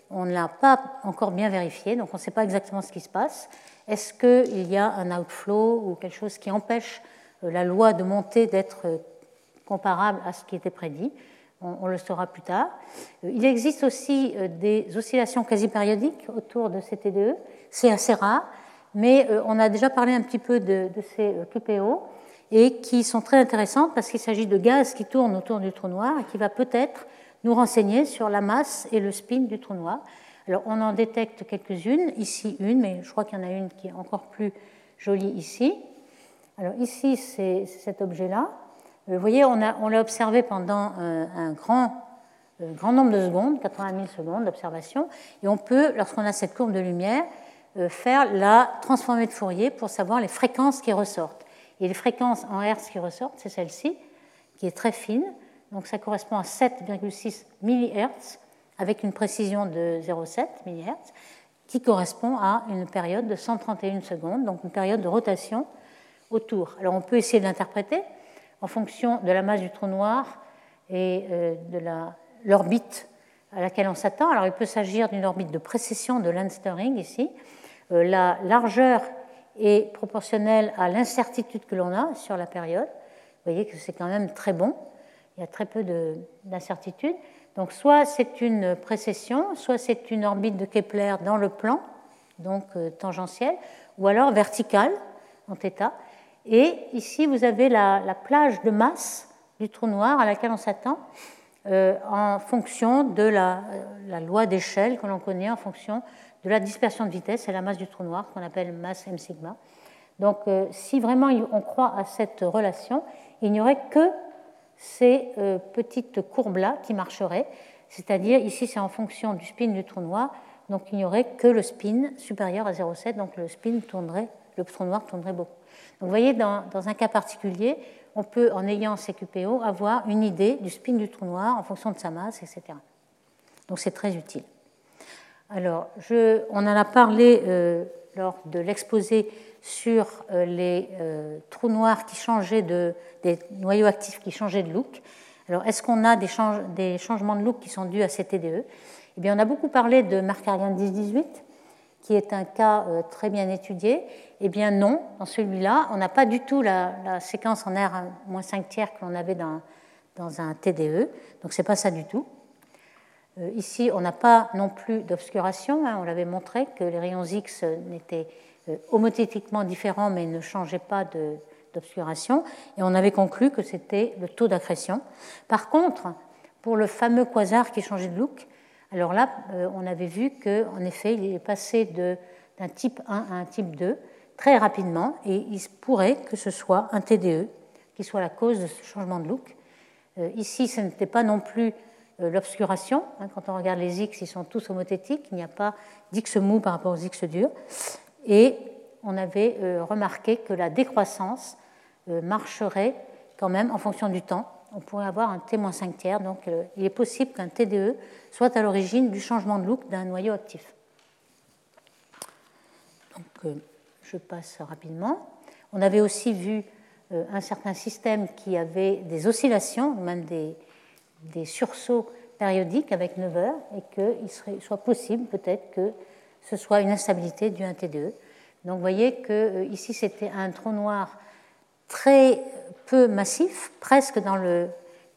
on ne l'a pas encore bien vérifiée, donc on ne sait pas exactement ce qui se passe. Est-ce qu'il y a un outflow ou quelque chose qui empêche la loi de montée d'être comparable à ce qui était prédit? On, le saura plus tard. Il existe aussi des oscillations quasi périodiques autour de ces TDE. C'est assez rare mais euh, on a déjà parlé un petit peu de, ces euh, QPO et qui sont très intéressantes parce qu'il s'agit de gaz qui tournent autour du trou noir et qui va peut-être nous renseigner sur la masse et le spin du trou noir. Alors on en détecte quelques-unes, ici une, mais je crois qu'il y en a une qui est encore plus jolie ici. Alors ici c'est cet objet-là. Euh, vous voyez, on l'a observé pendant un grand, grand nombre de secondes, 80 000 secondes d'observation, et on peut, lorsqu'on a cette courbe de lumière, euh, faire la transformée de Fourier pour savoir les fréquences qui ressortent. Et les fréquences en Hertz qui ressortent, c'est celle-ci, qui est très fine. Donc ça correspond à 7,6 mHz avec une précision de 0,7 mHz, qui correspond à une période de 131 secondes, donc une période de rotation autour. Alors on peut essayer de l'interpréter en fonction de la masse du trou noir et euh, de l'orbite à laquelle on s'attend. Alors il peut s'agir d'une orbite de précession de Lens-Stirring ici, euh, la largeur est proportionnelle à l'incertitude que l'on a sur la période. Vous voyez que c'est quand même très bon. Il y a très peu d'incertitude. Donc soit c'est une précession, soit c'est une orbite de Kepler dans le plan, donc euh, tangentielle, ou alors verticale en θ. Et ici, vous avez la, plage de masse du trou noir à laquelle on s'attend euh, en fonction de la, la loi d'échelle que l'on connaît, en fonction de la dispersion de vitesse, c'est la masse du trou noir qu'on appelle masse m sigma. Donc euh, si vraiment on croit à cette relation, il n'y aurait que ces petites courbes-là qui marcheraient, c'est-à-dire ici c'est en fonction du spin du trou noir, donc il n'y aurait que le spin supérieur à 0,7, donc le spin tournerait, le trou noir tournerait beaucoup. Donc vous voyez, dans, dans un cas particulier, on peut, en ayant CQPO, avoir une idée du spin du trou noir en fonction de sa masse, etc. Donc c'est très utile. Alors, on en a parlé euh, lors de l'exposé sur euh, les euh, trous noirs qui changeaient de, des noyaux actifs qui changeaient de look. Alors, est-ce qu'on a des, changements de look qui sont dus à ces TDE Eh bien, on a beaucoup parlé de Markarian 1018, qui est un cas très bien étudié. Eh bien, non, dans celui-là, on n'a pas du tout la, séquence en R-5 tiers que l'on avait dans, dans un TDE. Donc, ce n'est pas ça du tout. Euh, ici, on n'a pas non plus d'obscuration. Hein. on l'avait montré que les rayons X n'étaient euh, homothétiquement différents mais ne changeaient pas d'obscuration. Et on avait conclu que c'était le taux d'accrétion. Par contre, pour le fameux quasar qui changeait de look, alors là, euh, on avait vu qu'en effet, il est passé d'un type 1 à un type 2 très rapidement et il pourrait que ce soit un TDE qui soit la cause de ce changement de look. ici, ce n'était pas non plus l'obscuration. Hein, quand on regarde les X, ils sont tous homothétiques, il n'y a pas d'X mou par rapport aux X durs. Et on avait euh, remarqué que la décroissance euh, marcherait quand même en fonction du temps. On pourrait avoir un T-5 tiers, donc il est possible qu'un TDE soit à l'origine du changement de look d'un noyau actif. Donc je passe rapidement. On avait aussi vu un certain système qui avait des oscillations, même des, des sursauts périodiques avec 9 heures et qu'il soit possible peut-être que ce soit une instabilité du 1T2. Donc vous voyez que euh, ici c'était un trou noir très peu massif, presque dans le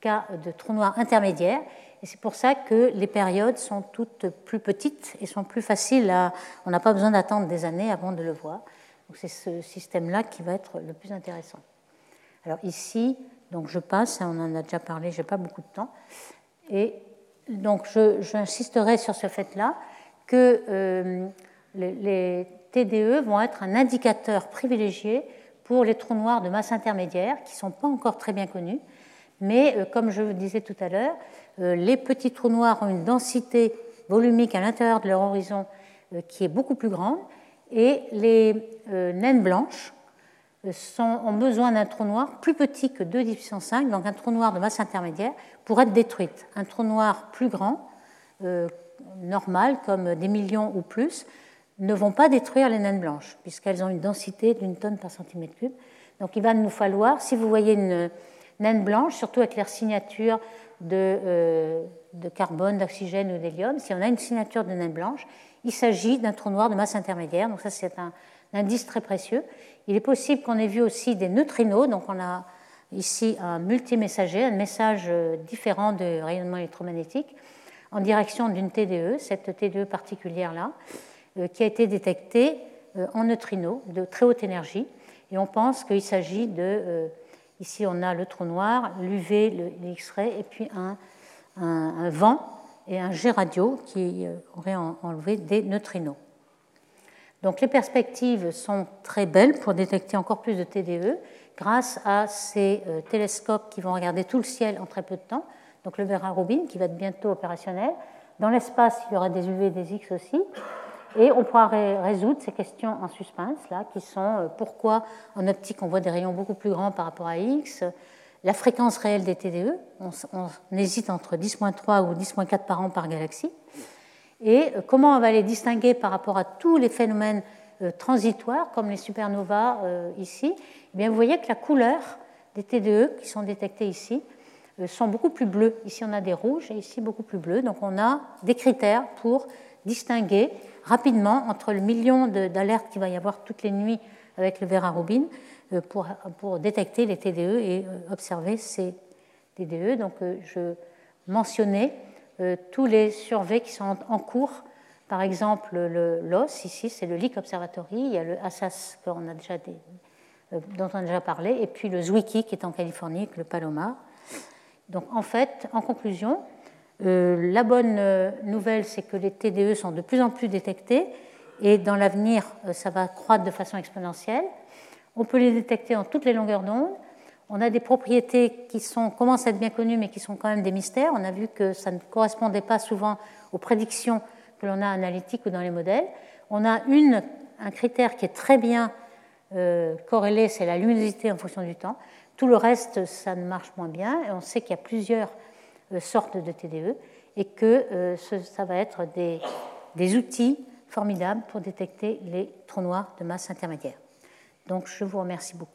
cas de trou noir intermédiaire. Et c'est pour ça que les périodes sont toutes plus petites et sont plus faciles à. On n'a pas besoin d'attendre des années avant de le voir. Donc c'est ce système-là qui va être le plus intéressant. Alors ici, donc je passe, on en a déjà parlé, je n'ai pas beaucoup de temps. Et donc j'insisterai sur ce fait-là que euh, les, TDE vont être un indicateur privilégié pour les trous noirs de masse intermédiaire qui ne sont pas encore très bien connus. Mais euh, comme je vous disais tout à l'heure, euh, les petits trous noirs ont une densité volumique à l'intérieur de leur horizon qui est beaucoup plus grande et les naines blanches ont besoin d'un trou noir plus petit que 2 puissance 5, donc un trou noir de masse intermédiaire, pour être détruite. Un trou noir plus grand, euh, normal, comme des millions ou plus, ne vont pas détruire les naines blanches, puisqu'elles ont une densité d'une tonne par centimètre cube. Donc il va nous falloir, si vous voyez une naine blanche, surtout avec leur signature de, euh, de carbone, d'oxygène ou d'hélium, si on a une signature de naine blanche, il s'agit d'un trou noir de masse intermédiaire. Donc ça, c'est un indice très précieux. Il est possible qu'on ait vu aussi des neutrinos, donc on a ici un multimessager, un message euh, différent de rayonnement électromagnétique en direction d'une TDE, cette TDE particulière-là, euh, qui a été détectée euh, en neutrinos de très haute énergie. Et on pense qu'il s'agit de, ici on a le trou noir, l'UV, le X-ray, et puis un, vent et un G radio qui aurait enlevé des neutrinos. Donc les perspectives sont très belles pour détecter encore plus de TDE grâce à ces euh, télescopes qui vont regarder tout le ciel en très peu de temps. Donc le Vera Rubin qui va être bientôt opérationnel. Dans l'espace, il y aura des UV et des X aussi. Et on pourra résoudre ces questions en suspense, là, qui sont euh, pourquoi en optique on voit des rayons beaucoup plus grands par rapport à X, la fréquence réelle des TDE, on, on hésite entre 10.3 ou 10.4 par an par galaxie, et euh, comment on va les distinguer par rapport à tous les phénomènes euh, transitoires, comme les supernovas euh, ici? Eh bien, Vous voyez que la couleur des TDE qui sont détectés ici sont beaucoup plus bleues. Ici, on a des rouges et ici, beaucoup plus bleus. Donc, on a des critères pour distinguer rapidement entre le million d'alertes qu'il va y avoir toutes les nuits avec le Vera Rubin pour, détecter les TDE et observer ces TDE. Donc, je mentionnais tous les surveys qui sont en cours. Par exemple, le LOS, ici, c'est le Leak Observatory. Il y a le ASAS euh, dont on a déjà parlé, et puis le Zwicky qui est en Californie, avec le Palomar. Donc, en fait, en conclusion, euh, la bonne nouvelle, c'est que les TDE sont de plus en plus détectés, et dans l'avenir, ça va croître de façon exponentielle. On peut les détecter en toutes les longueurs d'onde. On a des propriétés qui sont, commencent à être bien connues, mais qui sont quand même des mystères. On a vu que ça ne correspondait pas souvent aux prédictions que l'on a analytiques ou dans les modèles. On a une, un critère qui est très bien euh, corrélé, c'est la luminosité en fonction du temps. Tout le reste, ça ne marche moins bien. On sait qu'il y a plusieurs euh, sortes de TDE et que euh, ça va être des, des outils formidables pour détecter les trous noirs de masse intermédiaire. Donc je vous remercie beaucoup.